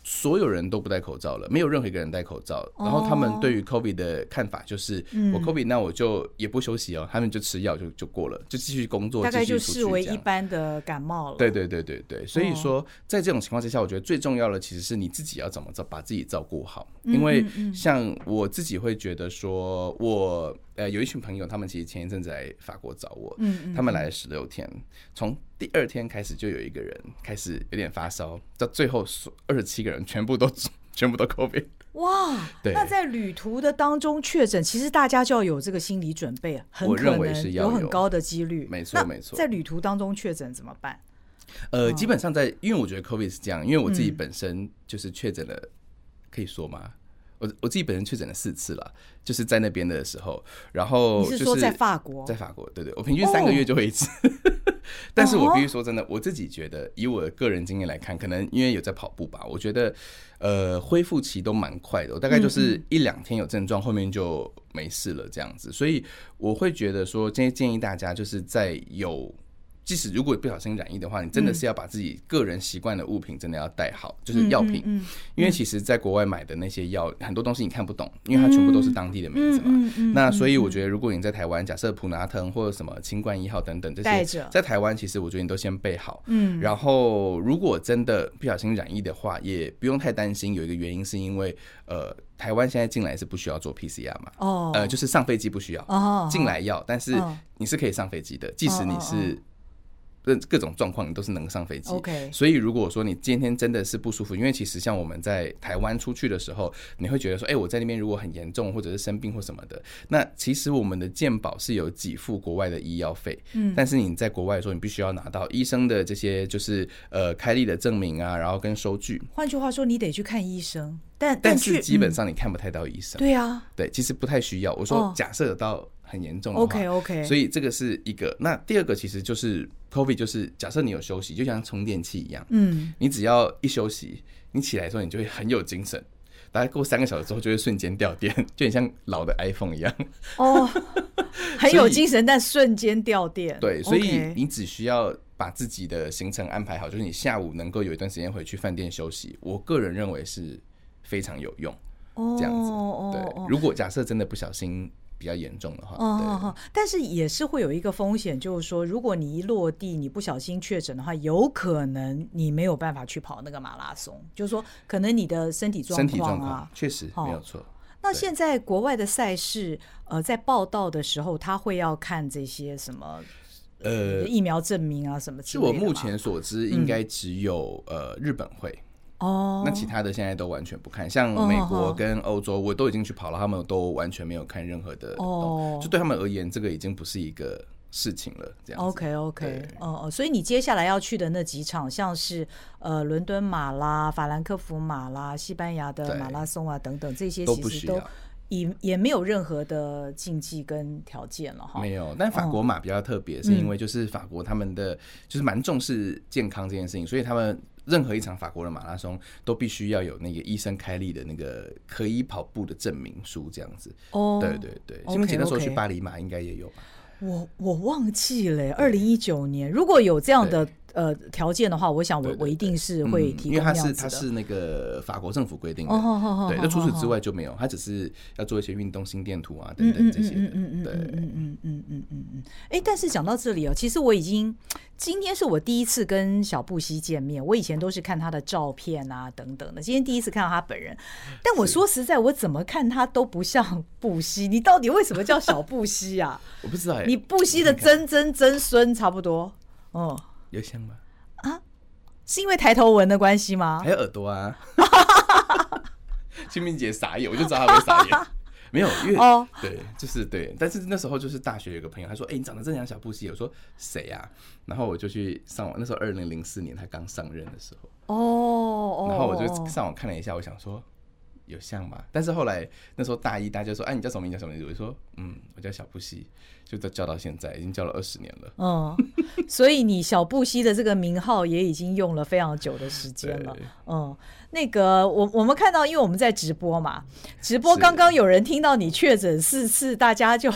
所有人都不戴口罩了，没有任何一个人戴口罩。然后他们对于 COVID 的看法就是，我 COVID 那我就也不休息哦，他们就吃药就就过了，就继续工作，大概就视为一般的感冒了。对对对对对，所以说在这种情况之下，我觉得最重要的其实是你自己要怎么照把自己照顾好，因为像我自己会觉得说，我呃有一群朋友，他们其实前一阵子来法国找我，他们来了十六天，从第二天开始就有一个人开始有点发烧，到最后二十七个人全部都全部都 COVID。哇，对那在旅途的当中确诊，其实大家就要有这个心理准备，很可能有很高的几率。没错，没错。在旅途当中确诊怎么办？呃，基本上在，因为我觉得 COVID 是这样，因为我自己本身就是确诊了，嗯、可以说吗？我我自己本身确诊了四次了，就是在那边的时候，然后你是说在法国，在法国，对对，我平均三个月就会一次。Oh. 但是我必须说真的，我自己觉得，以我的个人经验来看，可能因为有在跑步吧，我觉得呃恢复期都蛮快的，我大概就是一两天有症状，后面就没事了这样子，所以我会觉得说，今天建议大家就是在有。即使如果不小心染疫的话，你真的是要把自己个人习惯的物品真的要带好，就是药品，因为其实在国外买的那些药，很多东西你看不懂，因为它全部都是当地的名字嘛。那所以我觉得，如果你在台湾，假设普拿疼或者什么清冠一号等等这些，在台湾其实我觉得你都先备好。嗯，然后如果真的不小心染疫的话，也不用太担心。有一个原因是因为，呃，台湾现在进来是不需要做 PCR 嘛？哦，呃，就是上飞机不需要。哦，进来要，但是你是可以上飞机的，即使你是。各各种状况，你都是能上飞机。OK，所以如果说你今天真的是不舒服，因为其实像我们在台湾出去的时候，你会觉得说，哎，我在那边如果很严重，或者是生病或什么的，那其实我们的健保是有给付国外的医药费。嗯，但是你在国外的时候，你必须要拿到医生的这些就是呃开立的证明啊，然后跟收据。换句话说，你得去看医生，但但是基本上你看不太到医生。对啊，对，其实不太需要。我说假设到。很严重的话，OK OK，所以这个是一个。那第二个其实就是 COVID，就是假设你有休息，就像充电器一样，嗯，你只要一休息，你起来的时候你就会很有精神，大概过三个小时之后就会瞬间掉电，就很像老的 iPhone 一样。哦，很有精神，但瞬间掉电。对，所以你只需要把自己的行程安排好，就是你下午能够有一段时间回去饭店休息。我个人认为是非常有用，这样子。对，如果假设真的不小心。比较严重的话，哦，但是也是会有一个风险，就是说，如果你一落地，你不小心确诊的话，有可能你没有办法去跑那个马拉松。就是说，可能你的身体状况啊，确实没有错。那现在国外的赛事，呃，在报道的时候，他会要看这些什么，呃，疫苗证明啊什么？据我目前所知，应该只有呃日本会。哦，那其他的现在都完全不看，像美国跟欧洲，我都已经去跑了，他们都完全没有看任何的哦，就对他们而言，这个已经不是一个事情了。这样 OK OK，哦哦，所以你接下来要去的那几场，像是呃伦敦马拉、法兰克福马拉、西班牙的马拉松啊等等，这些其实都也也没有任何的禁忌跟条件了哈。没有，但法国马比较特别，是因为就是法国他们的就是蛮重视健康这件事情，所以他们。任何一场法国的马拉松都必须要有那个医生开立的那个可以跑步的证明书，这样子。哦，对对对，新明姐那时候去巴黎马应该也有吧？我我忘记了，二零一九年如果有这样的。呃，条件的话，我想我我一定是会听，因为他是他是那个法国政府规定的，对。那除此之外就没有，他只是要做一些运动、心电图啊等等这些。嗯嗯嗯，对，嗯嗯嗯嗯嗯嗯。哎，但是讲到这里哦，其实我已经今天是我第一次跟小布希见面，我以前都是看他的照片啊等等的，今天第一次看到他本人。但我说实在，我怎么看他都不像 布希。你到底为什么叫小布希呀？我不知道，你布希的曾曾曾孙差不多。哦。有像吗？啊，是因为抬头纹的关系吗？还有耳朵啊！清明节傻眼，我就知道他会傻眼。没有，因为哦，对，就是对。但是那时候就是大学有个朋友，他说：“哎、欸，你长得真像小布希。”我说：“谁呀、啊？”然后我就去上网，那时候二零零四年他刚上任的时候哦，然后我就上网看了一下，我想说。有像吗？但是后来那时候大一，大家就说：“哎，你叫什么名？叫什么名字？”我就说：“嗯，我叫小布希。”就都叫到现在，已经叫了二十年了。嗯，所以你小布希的这个名号也已经用了非常久的时间了。嗯，那个我我们看到，因为我们在直播嘛，直播刚刚有人听到你确诊四次，大家就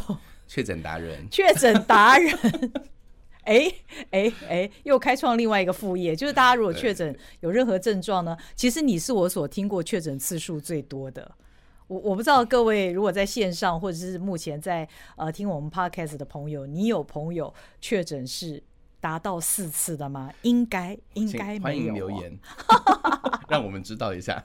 确诊达人，确诊达人。哎哎哎，又开创另外一个副业，就是大家如果确诊有任何症状呢，其实你是我所听过确诊次数最多的。我我不知道各位如果在线上或者是目前在呃听我们 podcast 的朋友，你有朋友确诊是达到四次的吗？应该应该没有。欢迎留言，让我们知道一下，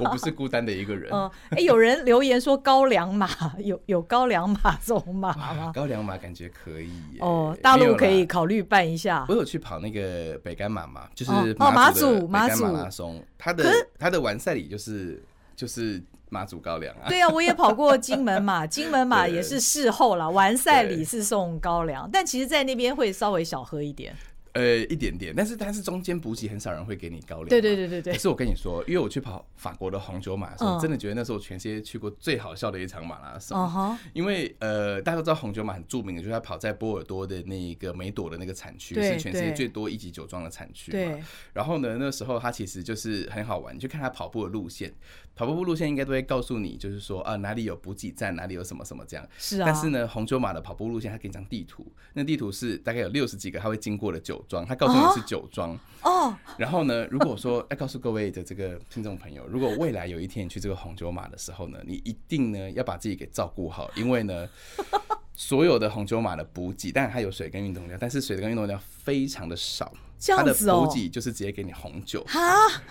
我不是孤单的一个人。嗯，哎，有人留言说高粱马 有有高粱马这种马吗？高粱马感觉可以哦，大陆可以考虑办一下。我有去跑那个北干马嘛，就是马祖马祖马拉松，它的它的完赛礼就是就是。马祖高粱啊，对啊，我也跑过金门马，金门马也是事后了，完赛礼是送高粱，但其实，在那边会稍微小喝一点。呃，一点点，但是但是中间补给很少人会给你高粱。对对对对对。可是我跟你说，因为我去跑法国的红酒马的时候，真的觉得那是我全世界去过最好笑的一场马拉松。Uh huh. 因为呃，大家都知道红酒马很著名的，就是它跑在波尔多的那个梅朵的那个产区，是全世界最多一级酒庄的产区嘛。对。然后呢，那时候它其实就是很好玩，你就看它跑步的路线，跑步路线应该都会告诉你，就是说啊哪里有补给站，哪里有什么什么这样。是啊。但是呢，红酒马的跑步路线，它给你张地图，那地图是大概有六十几个它会经过的酒庄，它告诉你是。酒庄哦，然后呢，如果说要告诉各位的这个听众朋友，如果未来有一天去这个红酒马的时候呢，你一定呢要把自己给照顾好，因为呢，所有的红酒马的补给，当然它有水跟运动量，但是水跟运动量非常的少，它的补给就是直接给你红酒。哈。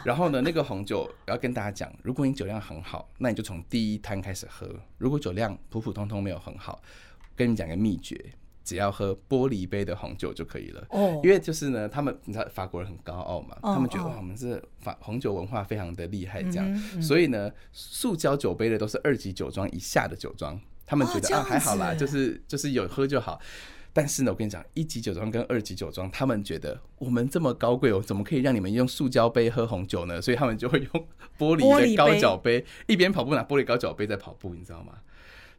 然后呢，那个红酒要跟大家讲，如果你酒量很好，那你就从第一摊开始喝；如果酒量普普通通没有很好，跟你讲个秘诀。只要喝玻璃杯的红酒就可以了。哦，因为就是呢，他们你知道法国人很高傲嘛，他们觉得我们是法红酒文化非常的厉害，这样，所以呢，塑胶酒杯的都是二级酒庄以下的酒庄，他们觉得啊还好啦，就是就是有喝就好。但是呢，我跟你讲，一级酒庄跟二级酒庄，他们觉得我们这么高贵，我怎么可以让你们用塑胶杯喝红酒呢？所以他们就会用玻璃的高脚杯，一边跑步拿玻璃高脚杯在跑步，你知道吗？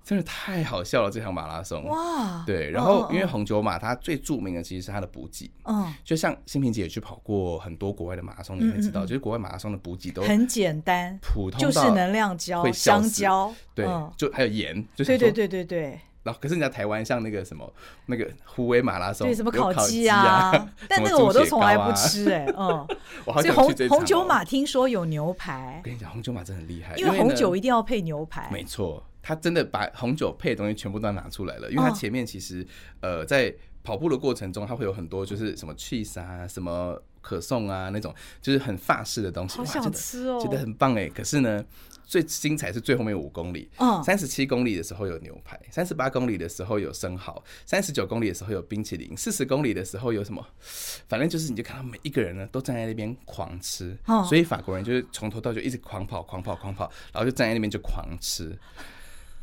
真的太好笑了，这场马拉松。哇！对，然后因为红酒马它最著名的其实是它的补给，嗯，就像新平姐也去跑过很多国外的马拉松，你会知道，就是国外马拉松的补给都很简单，普通就是能量胶、香蕉，对，就还有盐，就对对对对对。然后可是你在台湾，像那个什么那个虎尾马拉松，对，什么烤鸡啊，但那个我都从来不吃哎，嗯，所以红红酒马听说有牛排，我跟你讲，红酒马真的很厉害，因为红酒一定要配牛排，没错。他真的把红酒配的东西全部都拿出来了，因为他前面其实，呃，在跑步的过程中，他会有很多就是什么 cheese 啊、什么可颂啊那种，就是很法式的东西，好想吃哦，觉得很棒哎。可是呢，最精彩是最后面五公里，三十七公里的时候有牛排，三十八公里的时候有生蚝，三十九公里的时候有冰淇淋，四十公里的时候有什么？反正就是你就看到每一个人呢都站在那边狂吃，所以法国人就是从头到脚一直狂跑、狂跑、狂跑，然后就站在那边就狂吃。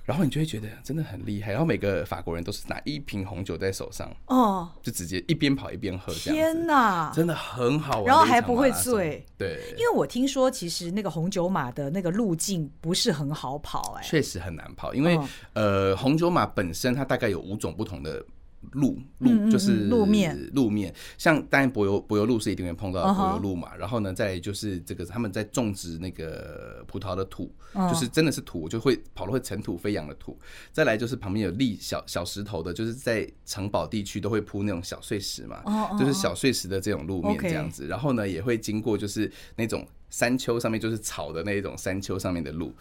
然后你就会觉得真的很厉害，然后每个法国人都是拿一瓶红酒在手上，哦，就直接一边跑一边喝，天哪，真的很好玩，然后还不会醉，对，因为我听说其实那个红酒马的那个路径不是很好跑，哎，确实很难跑，因为呃，红酒马本身它大概有五种不同的。路路就是路面，路面像当然柏油柏油路是一定会碰到柏油路嘛。然后呢，再就是这个他们在种植那个葡萄的土，就是真的是土，就会跑了会尘土飞扬的土。再来就是旁边有立小小石头的，就是在城堡地区都会铺那种小碎石嘛，就是小碎石的这种路面这样子。然后呢，也会经过就是那种山丘上面就是草的那一种山丘上面的路，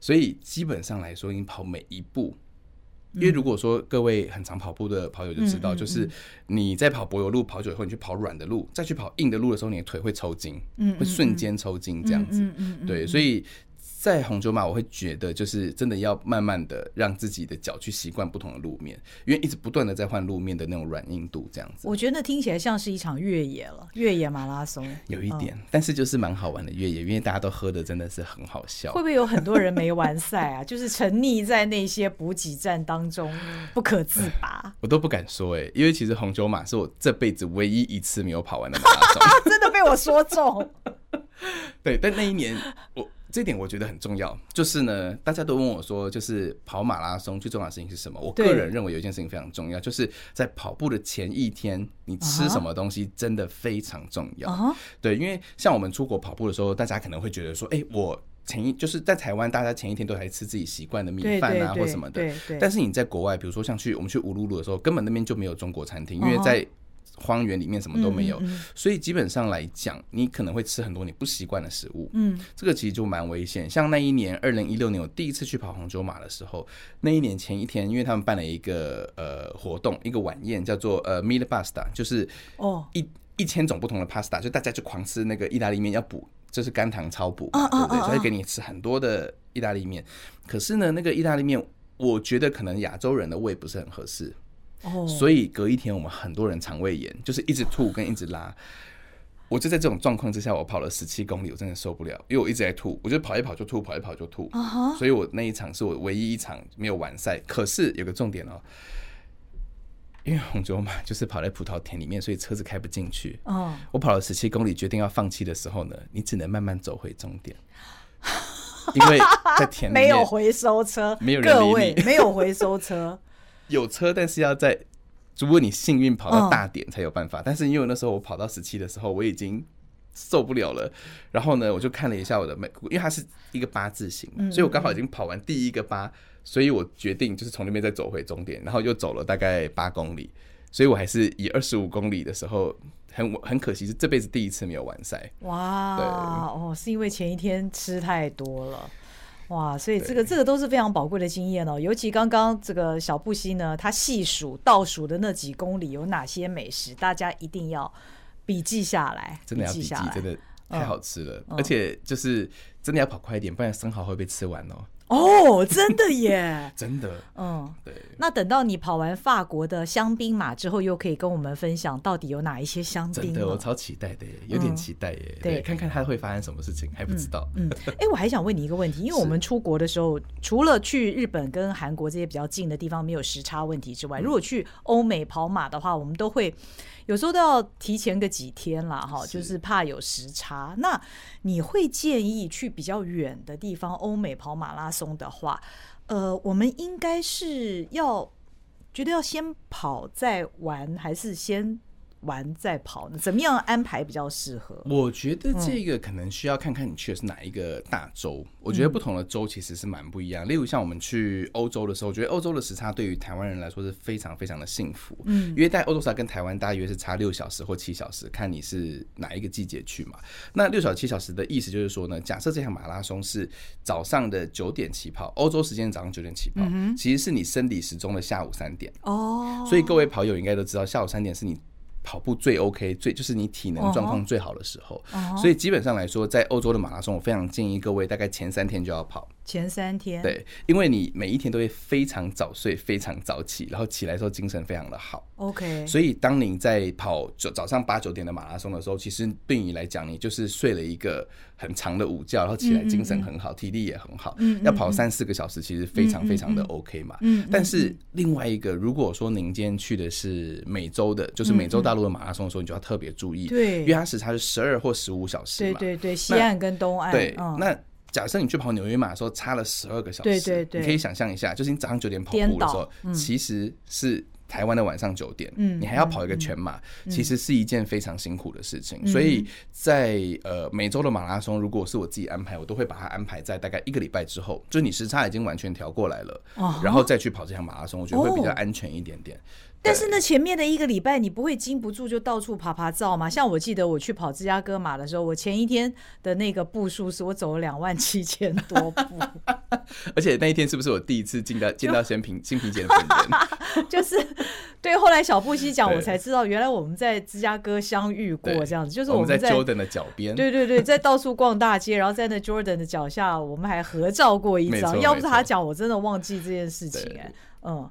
所以基本上来说，你跑每一步。因为如果说各位很常跑步的跑友就知道，就是你在跑柏油路跑久以后，你去跑软的路，再去跑硬的路的时候，你的腿会抽筋，会瞬间抽筋这样子。对，所以。在红酒马，我会觉得就是真的要慢慢的让自己的脚去习惯不同的路面，因为一直不断的在换路面的那种软硬度这样子。我觉得听起来像是一场越野了，越野马拉松。有一点，嗯、但是就是蛮好玩的越野，因为大家都喝的真的是很好笑。会不会有很多人没完赛啊？就是沉溺在那些补给站当中不可自拔？我都不敢说哎、欸，因为其实红酒马是我这辈子唯一一次没有跑完的马拉松，真的被我说中。对，但那一年我。这点我觉得很重要，就是呢，大家都问我说，就是跑马拉松最重要的事情是什么？我个人认为有一件事情非常重要，就是在跑步的前一天，你吃什么东西真的非常重要。对，因为像我们出国跑步的时候，大家可能会觉得说，哎，我前一就是在台湾，大家前一天都还吃自己习惯的米饭啊或什么的。但是你在国外，比如说像去我们去乌鲁鲁的时候，根本那边就没有中国餐厅，因为在荒原里面什么都没有，嗯嗯嗯，所以基本上来讲，你可能会吃很多你不习惯的食物。嗯，这个其实就蛮危险。像那一年，二零一六年我第一次去跑红酒马的时候，那一年前一天，因为他们办了一个呃活动，一个晚宴，叫做呃 Meat Pasta，就是哦一一千种不同的 pasta，就大家就狂吃那个意大利面，要补就是肝糖超补，对不对？所以给你吃很多的意大利面。可是呢，那个意大利面，我觉得可能亚洲人的胃不是很合适。Oh. 所以隔一天，我们很多人肠胃炎，就是一直吐跟一直拉。我就在这种状况之下，我跑了十七公里，我真的受不了，因为我一直在吐，我就跑一跑就吐，跑一跑就吐。Uh huh. 所以我那一场是我唯一一场没有完赛。可是有个重点哦，因为红酒嘛，就是跑在葡萄田里面，所以车子开不进去。Oh. 我跑了十七公里，决定要放弃的时候呢，你只能慢慢走回终点，因为在田里面没有回收车，没有人理你，各 位没有回收车。有车，但是要在，如果你幸运跑到大点才有办法。但是因为那时候我跑到十七的时候，我已经受不了了。然后呢，我就看了一下我的每，因为它是一个八字形，所以我刚好已经跑完第一个八，所以我决定就是从那边再走回终点，然后又走了大概八公里。所以我还是以二十五公里的时候，很很可惜是这辈子第一次没有完赛。哇，哦，是因为前一天吃太多了。哇，所以这个这个都是非常宝贵的经验哦。尤其刚刚这个小布希呢，他细数倒数的那几公里有哪些美食，大家一定要笔记下来。真的要笔记，真的太好吃了，而且就是真的要跑快一点，不然生蚝会被吃完哦。哦，真的耶！真的，嗯，对。那等到你跑完法国的香槟马之后，又可以跟我们分享到底有哪一些香槟？真的，我超期待的耶，有点期待耶。对，看看它会发生什么事情，还不知道。嗯，哎，我还想问你一个问题，因为我们出国的时候，除了去日本跟韩国这些比较近的地方没有时差问题之外，如果去欧美跑马的话，我们都会。有时候都要提前个几天啦，哈，就是怕有时差。那你会建议去比较远的地方，欧美跑马拉松的话，呃，我们应该是要觉得要先跑再玩，还是先？玩再跑呢？怎么样安排比较适合？我觉得这个可能需要看看你去的是哪一个大洲。嗯、我觉得不同的州其实是蛮不一样。例如像我们去欧洲的时候，我觉得欧洲的时差对于台湾人来说是非常非常的幸福。嗯，因为在欧洲时差跟台湾大约是差六小时或七小时，看你是哪一个季节去嘛。那六小时七小时的意思就是说呢，假设这场马拉松是早上的九点起跑，欧洲时间早上九点起跑，嗯、其实是你生理时钟的下午三点。哦，所以各位跑友应该都知道，下午三点是你。跑步最 OK，最就是你体能状况最好的时候，uh. 所以基本上来说，在欧洲的马拉松，我非常建议各位大概前三天就要跑。前三天，对，因为你每一天都会非常早睡，非常早起，然后起来的时候精神非常的好。OK，所以当你在跑早早上八九点的马拉松的时候，其实对你来讲，你就是睡了一个很长的午觉，然后起来精神很好，嗯嗯嗯体力也很好。嗯，要跑三四个小时，其实非常非常的 OK 嘛。嗯，但是另外一个，如果说您今天去的是美洲的，就是美洲大陆的马拉松的时候，你就要特别注意，对，因为它时差是十二或十五小时嘛。对对对，西岸跟东岸。对，那。假设你去跑纽约马的时候差了十二个小时，对对对，你可以想象一下，就是你早上九点跑步的时候，嗯、其实是台湾的晚上九点，嗯，你还要跑一个全马，嗯、其实是一件非常辛苦的事情。嗯、所以在呃每周的马拉松，如果是我自己安排，我都会把它安排在大概一个礼拜之后，就你时差已经完全调过来了，哦、然后再去跑这场马拉松，我觉得会比较安全一点点。哦但是呢，前面的一个礼拜你不会禁不住就到处爬爬照吗？像我记得我去跑芝加哥马的时候，我前一天的那个步数是我走了两万七千多步，而且那一天是不是我第一次见到见到新平新平姐的本人？就是对，后来小布希讲，我才知道原来我们在芝加哥相遇过，这样子就是我们在 Jordan 的脚边，对对对，在到处逛大街，然后在那 Jordan 的脚下，我们还合照过一张。要不是他讲，我真的忘记这件事情哎、欸，嗯。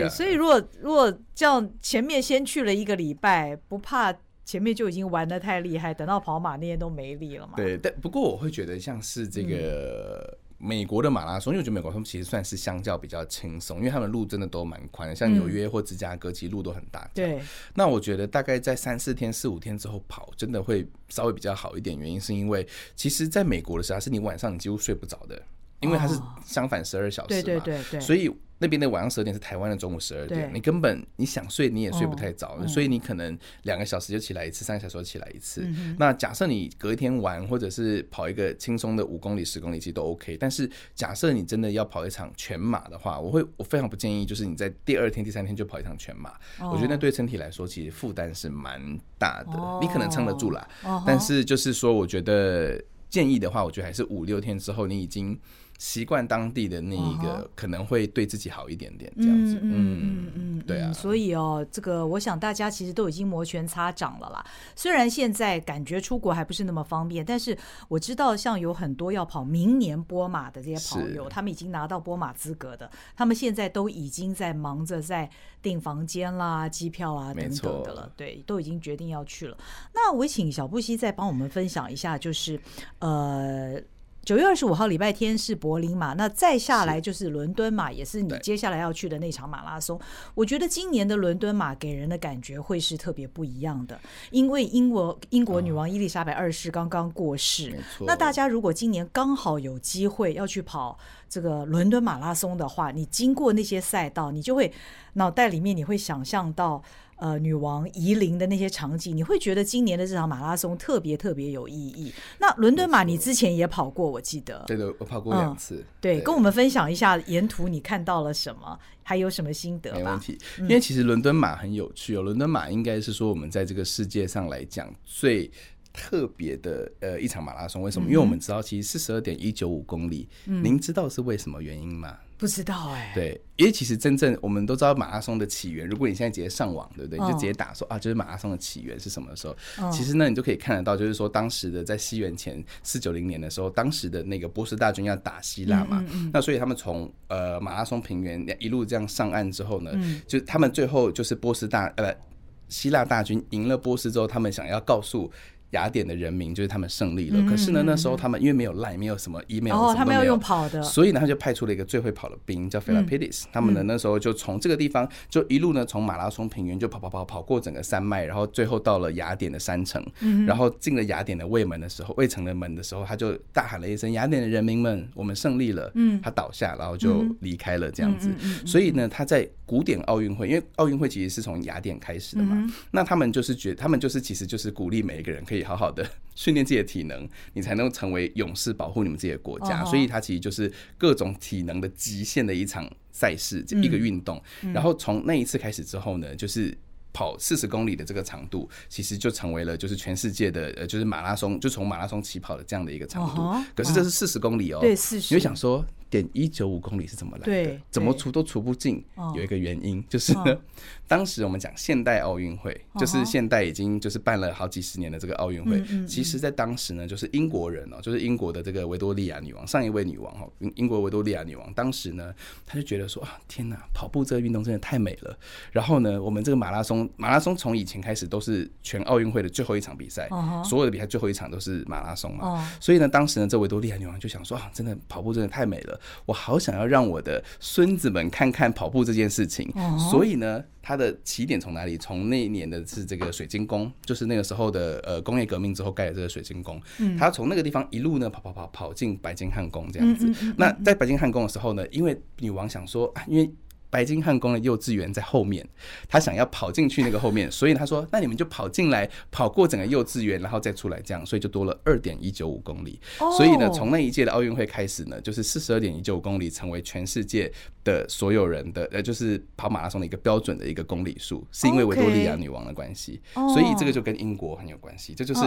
对，所以如果如果这样前面先去了一个礼拜，不怕前面就已经玩的太厉害，等到跑马那天都没力了嘛？对，但不过我会觉得像是这个美国的马拉松，嗯、因为我觉得美国他们其实算是相较比较轻松，因为他们路真的都蛮宽的，像纽约或芝加哥其实路都很大。对，那我觉得大概在三四天、四五天之后跑，真的会稍微比较好一点。原因是因为其实在美国的时候，是你晚上你几乎睡不着的，因为它是相反十二小时嘛，对对对对，所以。那边的晚上十二点是台湾的中午十二点，你根本你想睡你也睡不太早，哦、所以你可能两个小时就起来一次，三个小时就起来一次。嗯、那假设你隔一天玩，或者是跑一个轻松的五公里、十公里，其实都 OK。但是假设你真的要跑一场全马的话，我会我非常不建议，就是你在第二天、第三天就跑一场全马。哦、我觉得那对身体来说，其实负担是蛮大的。哦、你可能撑得住啦，哦、但是就是说，我觉得建议的话，我觉得还是五六天之后，你已经。习惯当地的那一个，可能会对自己好一点点，这样子。嗯嗯嗯，对啊。所以哦，这个我想大家其实都已经摩拳擦掌了啦。虽然现在感觉出国还不是那么方便，但是我知道像有很多要跑明年波马的这些朋友，他们已经拿到波马资格的，他们现在都已经在忙着在订房间啦、机票啊等等的了。对，都已经决定要去了。那我请小布希再帮我们分享一下，就是呃。九月二十五号礼拜天是柏林马，那再下来就是伦敦马，也是你接下来要去的那场马拉松。我觉得今年的伦敦马给人的感觉会是特别不一样的，因为英国英国女王伊丽莎白二世刚刚过世。那大家如果今年刚好有机会要去跑这个伦敦马拉松的话，你经过那些赛道，你就会脑袋里面你会想象到。呃，女王夷陵的那些场景，你会觉得今年的这场马拉松特别特别有意义。那伦敦马你之前也跑过，我记得。对的，我跑过两次。嗯、对，对跟我们分享一下沿途你看到了什么，还有什么心得吧。没问题，因为其实伦敦马很有趣哦。伦敦马应该是说我们在这个世界上来讲最特别的呃一场马拉松。为什么？嗯、因为我们知道其实四十二点一九五公里，嗯、您知道是为什么原因吗？不知道哎、欸，对，因为其实真正我们都知道马拉松的起源。如果你现在直接上网，对不对？你就直接打说、哦、啊，就是马拉松的起源是什么时候？哦、其实呢，你就可以看得到，就是说当时的在西元前四九零年的时候，当时的那个波斯大军要打希腊嘛，嗯嗯嗯，那所以他们从呃马拉松平原一路这样上岸之后呢，嗯、就他们最后就是波斯大呃希腊大军赢了波斯之后，他们想要告诉。雅典的人民就是他们胜利了，嗯、可是呢，那时候他们因为没有 line，没有什么 email，哦，他们要用跑的，所以呢，他就派出了一个最会跑的兵，叫 Phelapidis、嗯。他们呢，那时候就从这个地方就一路呢，从马拉松平原就跑跑跑跑过整个山脉，然后最后到了雅典的山城。嗯、然后进了雅典的卫门的时候，卫城的门的时候，他就大喊了一声：“雅典的人民们，我们胜利了！”嗯，他倒下，然后就离开了这样子。所以呢，他在古典奥运会，因为奥运会其实是从雅典开始的嘛，嗯、那他们就是觉得，他们就是其实就是鼓励每一个人可以好好的。训练自己的体能，你才能成为勇士，保护你们自己的国家。所以它其实就是各种体能的极限的一场赛事，一个运动。然后从那一次开始之后呢，就是跑四十公里的这个长度，其实就成为了就是全世界的呃，就是马拉松，就从马拉松起跑的这样的一个长度。可是这是四十公里哦，对，四十。你会想说，点一九五公里是怎么来的？怎么除都除不尽。有一个原因就是呢。当时我们讲现代奥运会，就是现代已经就是办了好几十年的这个奥运会。其实，在当时呢，就是英国人哦，就是英国的这个维多利亚女王，上一位女王哈，英国维多利亚女王，当时呢，她就觉得说啊，天哪，跑步这个运动真的太美了。然后呢，我们这个马拉松，马拉松从以前开始都是全奥运会的最后一场比赛，所有的比赛最后一场都是马拉松嘛。所以呢，当时呢，这维多利亚女王就想说啊，真的跑步真的太美了，我好想要让我的孙子们看看跑步这件事情。所以呢。他的起点从哪里？从那一年的是这个水晶宫，就是那个时候的呃工业革命之后盖的这个水晶宫。嗯，他从那个地方一路呢跑跑跑跑进白金汉宫这样子。那在白金汉宫的时候呢，因为女王想说啊，因为。白金汉宫的幼稚园在后面，他想要跑进去那个后面，所以他说：“那你们就跑进来，跑过整个幼稚园，然后再出来，这样，所以就多了二点一九五公里。所以呢，从那一届的奥运会开始呢，就是四十二点一九五公里成为全世界的所有人的呃，就是跑马拉松的一个标准的一个公里数，是因为维多利亚女王的关系，所以这个就跟英国很有关系，这就是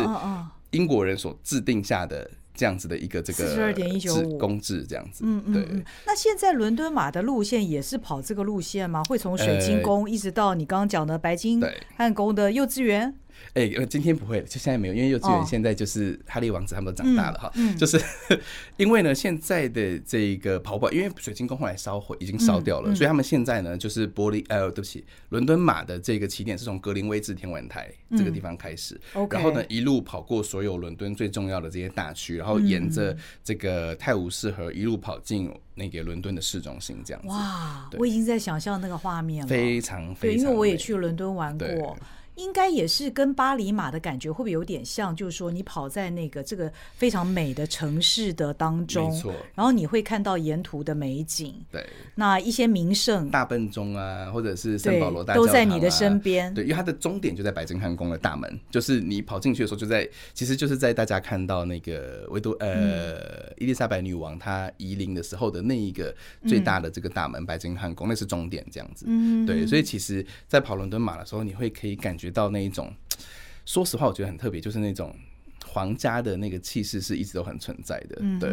英国人所制定下的。”这样子的一个这个四十二点一九五公制这样子，嗯嗯，对。那现在伦敦马的路线也是跑这个路线吗？会从水晶宫一直到你刚刚讲的白金汉宫的幼稚园？哎、欸，今天不会了，就现在没有，因为幼稚园现在就是哈利王子他们都长大了哈，哦嗯。嗯、就是 因为呢，现在的这个跑跑，因为水晶宫后来烧毁，已经烧掉了，所以他们现在呢，就是玻璃，呃，对不起，伦敦马的这个起点是从格林威治天文台这个地方开始，嗯、然后呢，一路跑过所有伦敦最重要的这些大区，然后沿着这个泰晤士河一路跑进那个伦敦的市中心，这样子。哇，我已经在想象那个画面了，非常非常，对，因为我也去伦敦玩过。应该也是跟巴黎马的感觉会不会有点像？就是说，你跑在那个这个非常美的城市的当中，没错。然后你会看到沿途的美景。对。那一些名胜，大笨钟啊，或者是圣保罗大教堂啊，都在你的身边。对，因为它的终点就在白金汉宫的大门，就是你跑进去的时候，就在，其实就是在大家看到那个维多呃伊丽莎白女王她移灵的时候的那一个最大的这个大门，嗯、白金汉宫，那是终点，这样子。嗯。对，所以其实，在跑伦敦马的时候，你会可以感觉。觉到那一种，说实话，我觉得很特别，就是那种皇家的那个气势是一直都很存在的。嗯、对，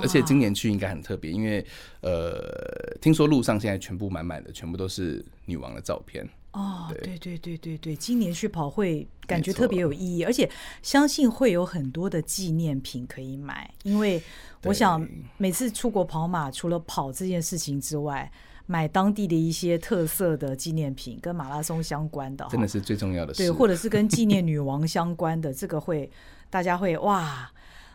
而且今年去应该很特别，因为呃，听说路上现在全部满满的，全部都是女王的照片。哦，对对对对对，今年去跑会感觉特别有意义，而且相信会有很多的纪念品可以买，因为我想每次出国跑马，除了跑这件事情之外。买当地的一些特色的纪念品，跟马拉松相关的，真的是最重要的事。对，或者是跟纪念女王相关的，这个会大家会哇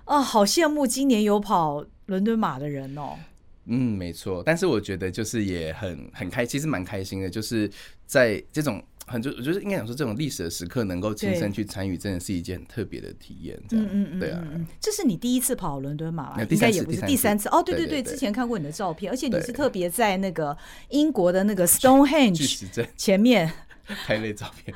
啊，好羡慕今年有跑伦敦马的人哦。嗯，没错。但是我觉得就是也很很开，其实蛮开心的，就是在这种。很就我觉得应该讲说，这种历史的时刻能够亲身去参与，真的是一件很特别的体验。这样，嗯嗯对啊。这是你第一次跑伦敦马拉，应该也不是第三次哦。对对对，之前看过你的照片，而且你是特别在那个英国的那个 Stonehenge 前面 拍那照片。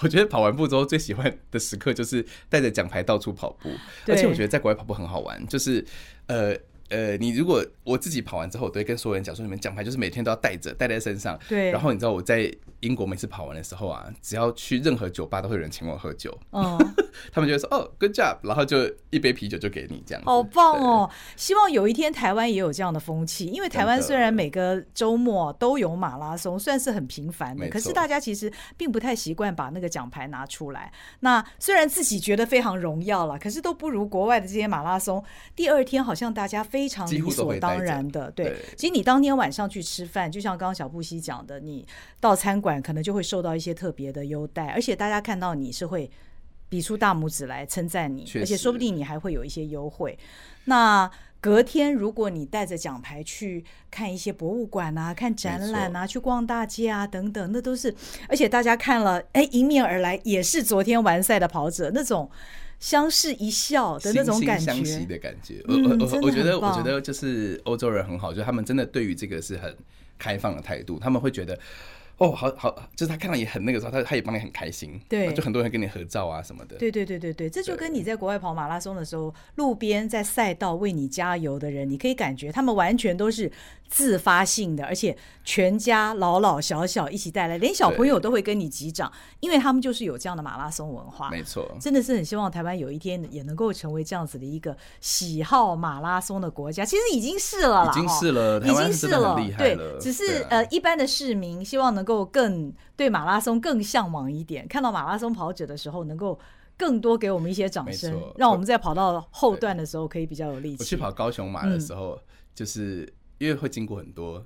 我觉得跑完步之后最喜欢的时刻就是带着奖牌到处跑步，而且我觉得在国外跑步很好玩，就是呃。呃，你如果我自己跑完之后，我都会跟所有人讲说，你们奖牌就是每天都要带着，带在身上。对。然后你知道我在英国每次跑完的时候啊，只要去任何酒吧，都会有人请我喝酒。哦。他们就会说哦，good job，然后就一杯啤酒就给你这样。好棒哦！希望有一天台湾也有这样的风气，因为台湾虽然每个周末都有马拉松，算是很频繁的，可是大家其实并不太习惯把那个奖牌拿出来。那虽然自己觉得非常荣耀了，可是都不如国外的这些马拉松。第二天好像大家非非常理所当然的，对。其实你当天晚上去吃饭，就像刚刚小布希讲的，你到餐馆可能就会受到一些特别的优待，而且大家看到你是会比出大拇指来称赞你，而且说不定你还会有一些优惠。那隔天如果你带着奖牌去看一些博物馆啊、看展览啊、去逛大街啊等等，那都是，而且大家看了，哎，迎面而来也是昨天完赛的跑者那种。相视一笑的那种感觉，相惜的感觉。我我我觉得，我觉得就是欧洲人很好，就他们真的对于这个是很开放的态度，他们会觉得。哦，好好，就是他看到你很那个时候，他他也帮你很开心，对，就很多人跟你合照啊什么的。对对对对对，这就跟你在国外跑马拉松的时候，路边在赛道为你加油的人，你可以感觉他们完全都是自发性的，而且全家老老小小一起带来，连小朋友都会跟你击掌，因为他们就是有这样的马拉松文化。没错，真的是很希望台湾有一天也能够成为这样子的一个喜好马拉松的国家。其实已经是了啦，已经是了，已经是了，对，只是呃一般的市民希望能够。更对马拉松更向往一点，看到马拉松跑者的时候，能够更多给我们一些掌声，让我们在跑到后段的时候可以比较有力气。我去跑高雄马的时候，就是因为会经过很多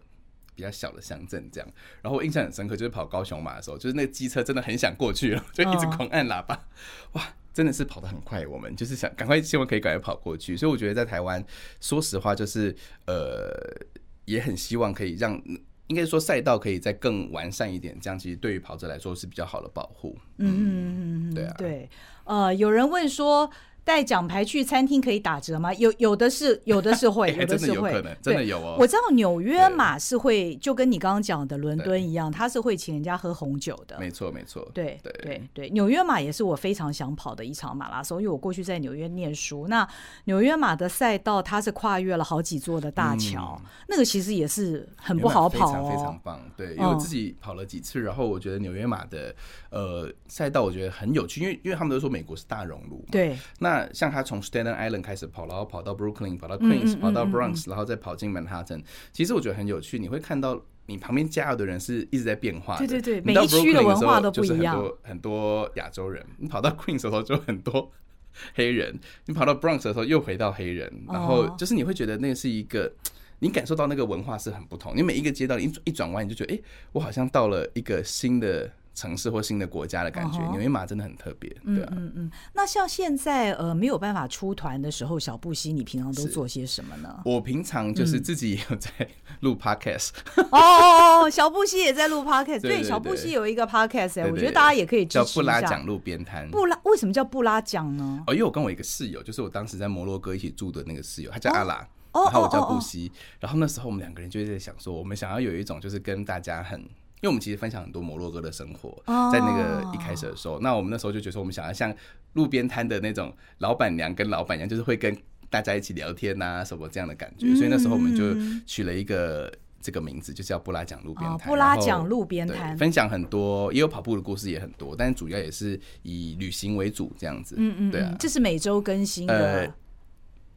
比较小的乡镇，这样，然后我印象很深刻，就是跑高雄马的时候，就是那个机车真的很想过去了，就一直狂按喇叭，哇，真的是跑得很快。我们就是想赶快，希望可以赶快跑过去。所以我觉得在台湾，说实话，就是呃，也很希望可以让。应该说赛道可以再更完善一点，这样其实对于跑者来说是比较好的保护。嗯嗯嗯嗯，对啊，对，呃，有人问说。带奖牌去餐厅可以打折吗？有有的是，有的是会，有的是会，真的有哦。我知道纽约马是会，就跟你刚刚讲的伦敦一样，他是会请人家喝红酒的。没错，没错。对对对对，纽约马也是我非常想跑的一场马拉松，因为我过去在纽约念书。那纽约马的赛道，它是跨越了好几座的大桥，那个其实也是很不好跑哦。非常棒，对，因为我自己跑了几次，然后我觉得纽约马的呃赛道我觉得很有趣，因为因为他们都说美国是大熔炉，对，那。像他从 Staten Island 开始跑，然后跑到 Brooklyn，跑到 Queens，跑到 Bronx，然后再跑进 Manhattan。其实我觉得很有趣，你会看到你旁边加油的人是一直在变化的。对对对，每一区的文化都不一样。很多很多亚洲人，你跑到 Queens 的时候就很多黑人，你跑到 Bronx 的时候又回到黑人，然后就是你会觉得那是一个，你感受到那个文化是很不同。你每一个街道，一一转弯你就觉得，哎，我好像到了一个新的。城市或新的国家的感觉，纽、uh. 约马真的很特别，对啊。嗯嗯，那像现在呃没有办法出团的时候，小布希你平常都做些什么呢？我平常就是自己也有在录 podcast。哦哦哦，小布希也在录 podcast。对，小布希有一个 podcast，哎，我觉得大家也可以。叫布拉讲路边摊。布拉为什么叫布拉讲呢？哦，因为我跟我一个室友，就是我当时在摩洛哥一起住的那个室友，他叫阿拉，然后我叫布希，然后那时候我们两个人就在想说，我们想要有一种就是跟大家很。因为我们其实分享很多摩洛哥的生活，在那个一开始的时候，oh. 那我们那时候就觉得说，我们想要像路边摊的那种老板娘跟老板娘，就是会跟大家一起聊天啊什么这样的感觉，所以那时候我们就取了一个这个名字，就叫布拉讲路边摊。Oh, 布拉讲路边摊，分享很多，也有跑步的故事也很多，但是主要也是以旅行为主这样子。嗯嗯，对啊，这是每周更新的，呃，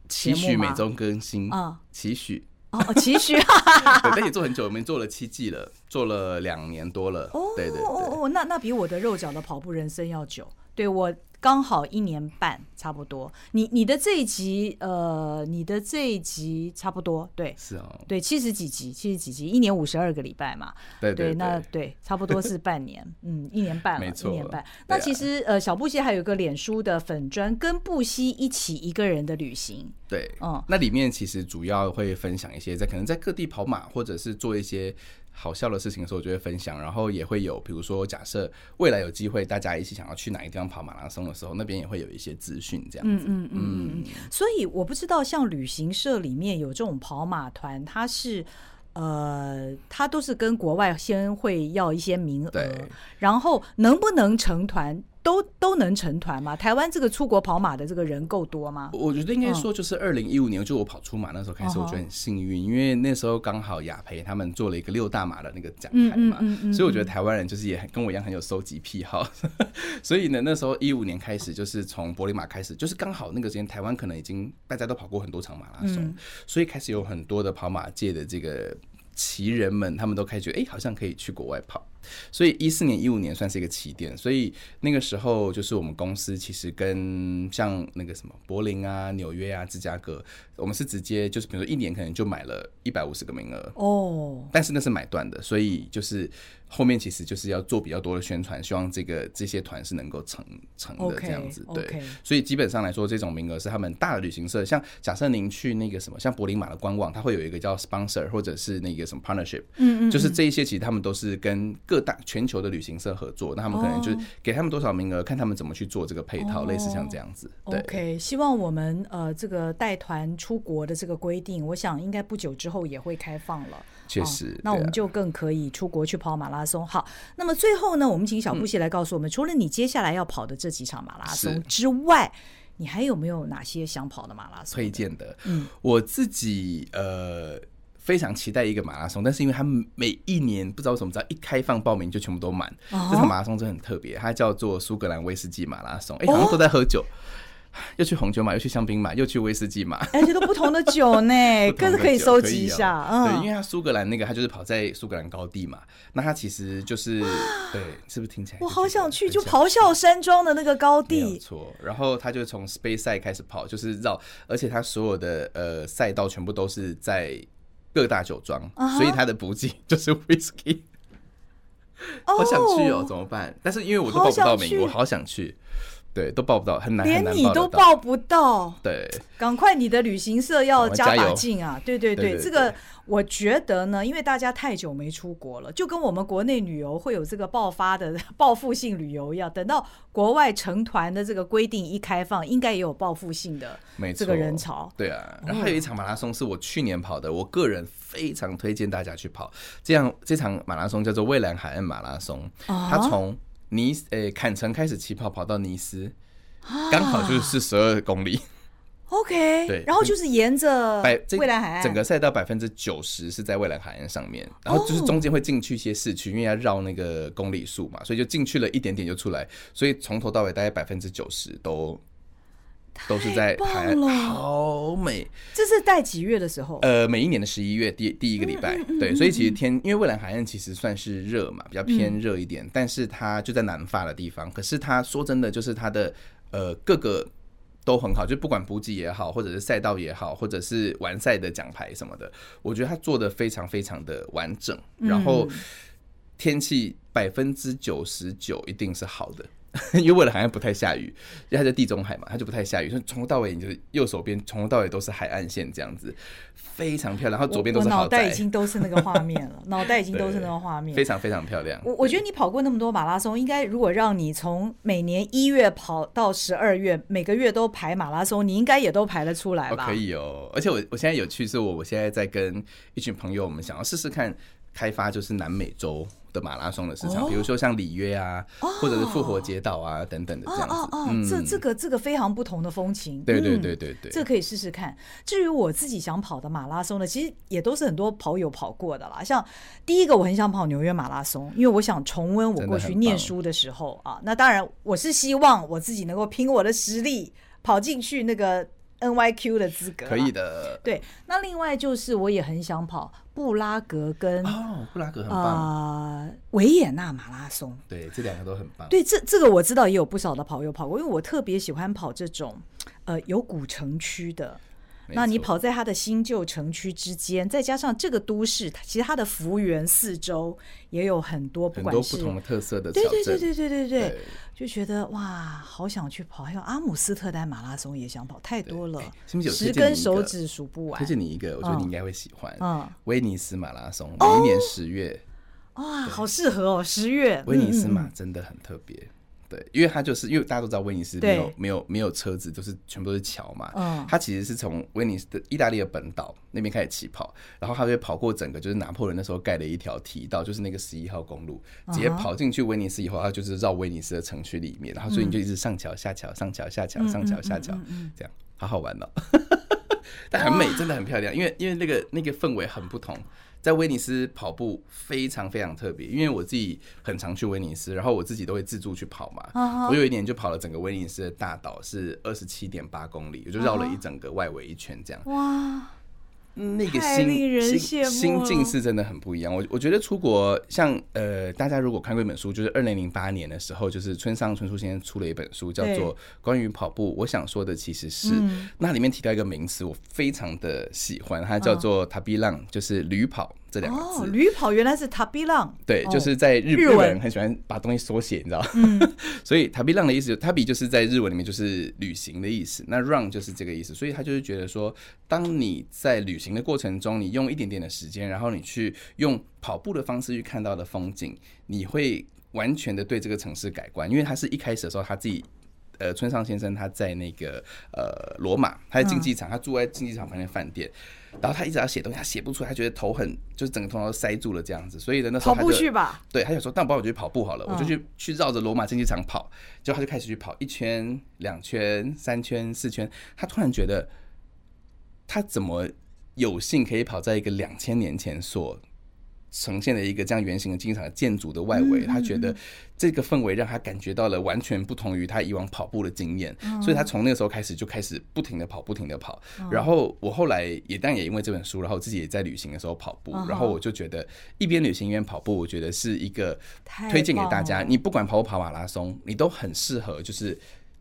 期许每周更新啊，期许。哦，期许，对，而且做很久，我们做了七季了，做了两年多了。哦，对对对，哦，那那比我的肉脚的跑步人生要久。对我。刚好一年半，差不多。你你的这一集，呃，你的这一集差不多，对，是哦，对，七十几集，七十几集，一年五十二个礼拜嘛，对对，对，那对，差不多是半年，嗯，一年半了，没错，一年半。那其实，呃，小布希还有个脸书的粉砖，跟布希一起一个人的旅行，对，嗯，那里面其实主要会分享一些在可能在各地跑马，或者是做一些。好笑的事情的时候，我就会分享，然后也会有，比如说，假设未来有机会，大家一起想要去哪个地方跑马拉松的时候，那边也会有一些资讯，这样子。嗯嗯嗯。所以我不知道，像旅行社里面有这种跑马团，它是呃，它都是跟国外先会要一些名额，然后能不能成团？都都能成团吗？台湾这个出国跑马的这个人够多吗？我觉得应该说，就是二零一五年，就我跑出马那时候开始，我觉得很幸运，因为那时候刚好雅培他们做了一个六大马的那个奖牌嘛，所以我觉得台湾人就是也很跟我一样很有收集癖好，所以呢，那时候一五年开始，就是从柏林马开始，就是刚好那个时间，台湾可能已经大家都跑过很多场马拉松，所以开始有很多的跑马界的这个奇人们，他们都开始觉得，哎，好像可以去国外跑。所以一四年、一五年算是一个起点，所以那个时候就是我们公司其实跟像那个什么柏林啊、纽约啊、芝加哥，我们是直接就是比如说一年可能就买了一百五十个名额哦，但是那是买断的，所以就是。后面其实就是要做比较多的宣传，希望这个这些团是能够成成的这样子，对。Okay. 所以基本上来说，这种名额是他们大的旅行社，像假设您去那个什么，像柏林马的官网，它会有一个叫 sponsor 或者是那个什么 partnership，嗯，嗯嗯，就是这一些其实他们都是跟各大全球的旅行社合作，那他们可能就是给他们多少名额，看他们怎么去做这个配套，类似像这样子。对。OK，希望我们呃这个带团出国的这个规定，我想应该不久之后也会开放了。确实，那我们就更可以出国去跑马拉松。好，那么最后呢，我们请小布希来告诉我们，除了你接下来要跑的这几场马拉松之外，你还有没有哪些想跑的马拉松推荐的？嗯，我自己呃非常期待一个马拉松，但是因为它每一年不知道为什么，只要一开放报名就全部都满。这场马拉松真的很特别，它叫做苏格兰威士忌马拉松。哎，好像都在喝酒。又去红酒马，又去香槟马，又去威士忌马，而且都不同的酒呢，各自可以收集一下。嗯，对，因为它苏格兰那个，它就是跑在苏格兰高地嘛，那它其实就是对，是不是听起来？我好想去，就咆哮山庄的那个高地。没错，然后他就从 Speyside 开始跑，就是绕，而且他所有的呃赛道全部都是在各大酒庄，所以他的补给 就是 Whisky。好想去哦，怎么办？但是因为我都报不到名，我好想去。对，都报不到，很难，连你都报不到。对，赶快你的旅行社要加把劲啊！对对对，这个我觉得呢，因为大家太久没出国了，就跟我们国内旅游会有这个爆发的 报复性旅游一样。等到国外成团的这个规定一开放，应该也有报复性的这个人潮。对啊，然后还有一场马拉松是我去年跑的，我个人非常推荐大家去跑。这样这场马拉松叫做蔚蓝海岸马拉松，它从尼斯诶，坎城开始起跑，跑到尼斯，刚好就是四十二公里。OK，对，然后就是沿着未来海岸，整个赛道百分之九十是在未来海岸上面，然后就是中间会进去一些市区，因为要绕那个公里数嘛，所以就进去了一点点就出来，所以从头到尾大概百分之九十都。都是在海岸，好美。这是在几月的时候？呃，每一年的十一月第第一个礼拜，对，所以其实天，因为蔚蓝海岸其实算是热嘛，比较偏热一点，但是它就在南法的地方。可是它说真的，就是它的呃各个都很好，就不管补给也好，或者是赛道也好，或者是完赛的奖牌什么的，我觉得它做的非常非常的完整。然后天气百分之九十九一定是好的。因为未来海岸不太下雨，因为它在地中海嘛，它就不太下雨，所以从头到尾你就是右手边从头到尾都是海岸线这样子，非常漂亮。然后左边都是。脑袋已经都是那个画面了，脑袋已经都是那个画面，非常非常漂亮。我我觉得你跑过那么多马拉松，应该如果让你从每年一月跑到十二月，每个月都排马拉松，你应该也都排得出来吧？可以哦，而且我我现在有趣是我我现在在跟一群朋友，我们想要试试看开发就是南美洲。的马拉松的市场，比如说像里约啊，或者是复活节岛啊等等的这样子。哦哦哦，这这个这个非常不同的风情。对对对对对，这可以试试看。至于我自己想跑的马拉松呢，其实也都是很多跑友跑过的啦。像第一个，我很想跑纽约马拉松，因为我想重温我过去念书的时候啊。那当然，我是希望我自己能够凭我的实力跑进去那个。NYQ 的资格可以的，对。那另外就是，我也很想跑布拉格跟哦，布拉格很棒，呃，维也纳马拉松，对，这两个都很棒。对，这这个我知道也有不少的跑友跑过，因为我特别喜欢跑这种呃有古城区的。那你跑在它的新旧城区之间，再加上这个都市，其实它的幅员四周也有很多，不管是很多不同的特色的，对对对对对对对，就觉得哇，好想去跑。还有阿姆斯特丹马拉松也想跑，太多了，十根手指数不完。推荐你一个，我觉得你应该会喜欢。嗯，威尼斯马拉松，每一年十月，哇，好适合哦，十月。威尼斯马真的很特别。对，因为它就是因为大家都知道威尼斯没有没有没有车子，就是全部都是桥嘛。嗯，它其实是从威尼斯的意大利的本岛那边开始起跑，然后它会跑过整个就是拿破仑那时候盖的一条提道，就是那个十一号公路，直接跑进去威尼斯以后，它就是绕威尼斯的城区里面，然后所以你就一直上桥下桥上桥下桥上桥下桥这样，好好玩哦。但很美，真的很漂亮，因为因为那个那个氛围很不同。在威尼斯跑步非常非常特别，因为我自己很常去威尼斯，然后我自己都会自助去跑嘛。Uh huh. 我有一年就跑了整个威尼斯的大岛，是二十七点八公里，我就绕了一整个外围一圈这样。哇、uh！Huh. 那个心心心境是真的很不一样。我我觉得出国像呃，大家如果看过一本书，就是二零零八年的时候，就是村上春树先生出了一本书，叫做《关于跑步》。我想说的其实是，那里面提到一个名词，我非常的喜欢，它叫做“塔比浪”，就是驴跑。这两个字，旅跑原来是塔比浪，对，就是在日日本人很喜欢把东西缩写，你知道吗？所以塔比浪的意思，塔比就是在日文里面就是旅行的意思，那 run 就是这个意思，所以他就是觉得说，当你在旅行的过程中，你用一点点的时间，然后你去用跑步的方式去看到的风景，你会完全的对这个城市改观，因为他是一开始的时候他自己。呃，村上先生他在那个呃罗马，他在竞技场，他住在竞技场旁边饭店，然后他一直要写东西，他写不出来，他觉得头很，就是整个头脑都塞住了这样子，所以呢，那时候跑步去吧，对，他想说，那不然我就去跑步好了，我就去去绕着罗马竞技场跑，结果他就开始去跑一圈、两圈、三圈、四圈，他突然觉得他怎么有幸可以跑在一个两千年前所。呈现了一个这样圆形的竞技场的建筑的外围，他觉得这个氛围让他感觉到了完全不同于他以往跑步的经验，所以他从那个时候开始就开始不停的跑，不停的跑。然后我后来也但也因为这本书，然后自己也在旅行的时候跑步，然后我就觉得一边旅行一边跑步，我觉得是一个推荐给大家。你不管跑不跑马拉松，你都很适合，就是。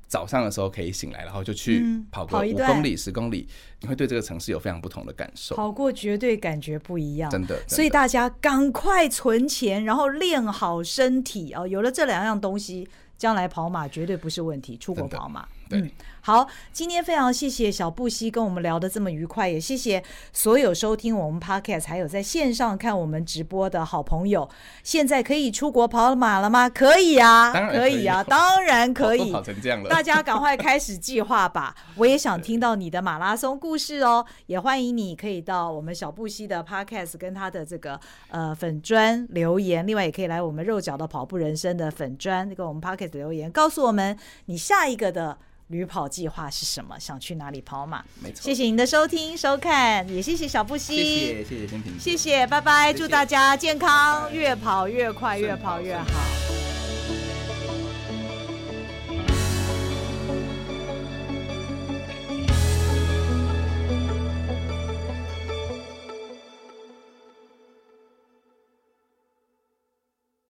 早上的时候可以醒来，然后就去跑个五公里、十公里，你会对这个城市有非常不同的感受。跑过绝对感觉不一样，真的。所以大家赶快存钱，然后练好身体哦。有了这两样东西，将来跑马绝对不是问题。出国跑马。对嗯，好，今天非常谢谢小布希跟我们聊得这么愉快，也谢谢所有收听我们 Podcast 还有在线上看我们直播的好朋友。现在可以出国跑马了吗？可以啊，当然可以啊，当然可以。跑成这样了，大家赶快开始计划吧！我也想听到你的马拉松故事哦，也欢迎你可以到我们小布希的 Podcast 跟他的这个呃粉砖留言，另外也可以来我们肉脚的跑步人生的粉砖跟我们 Podcast 留言，告诉我们你下一个的。旅跑计划是什么？想去哪里跑马？没错。谢谢您的收听收看，也谢谢小布希，谢谢谢谢天平，谢谢，拜拜，祝大家健康，越跑越快，越跑越好。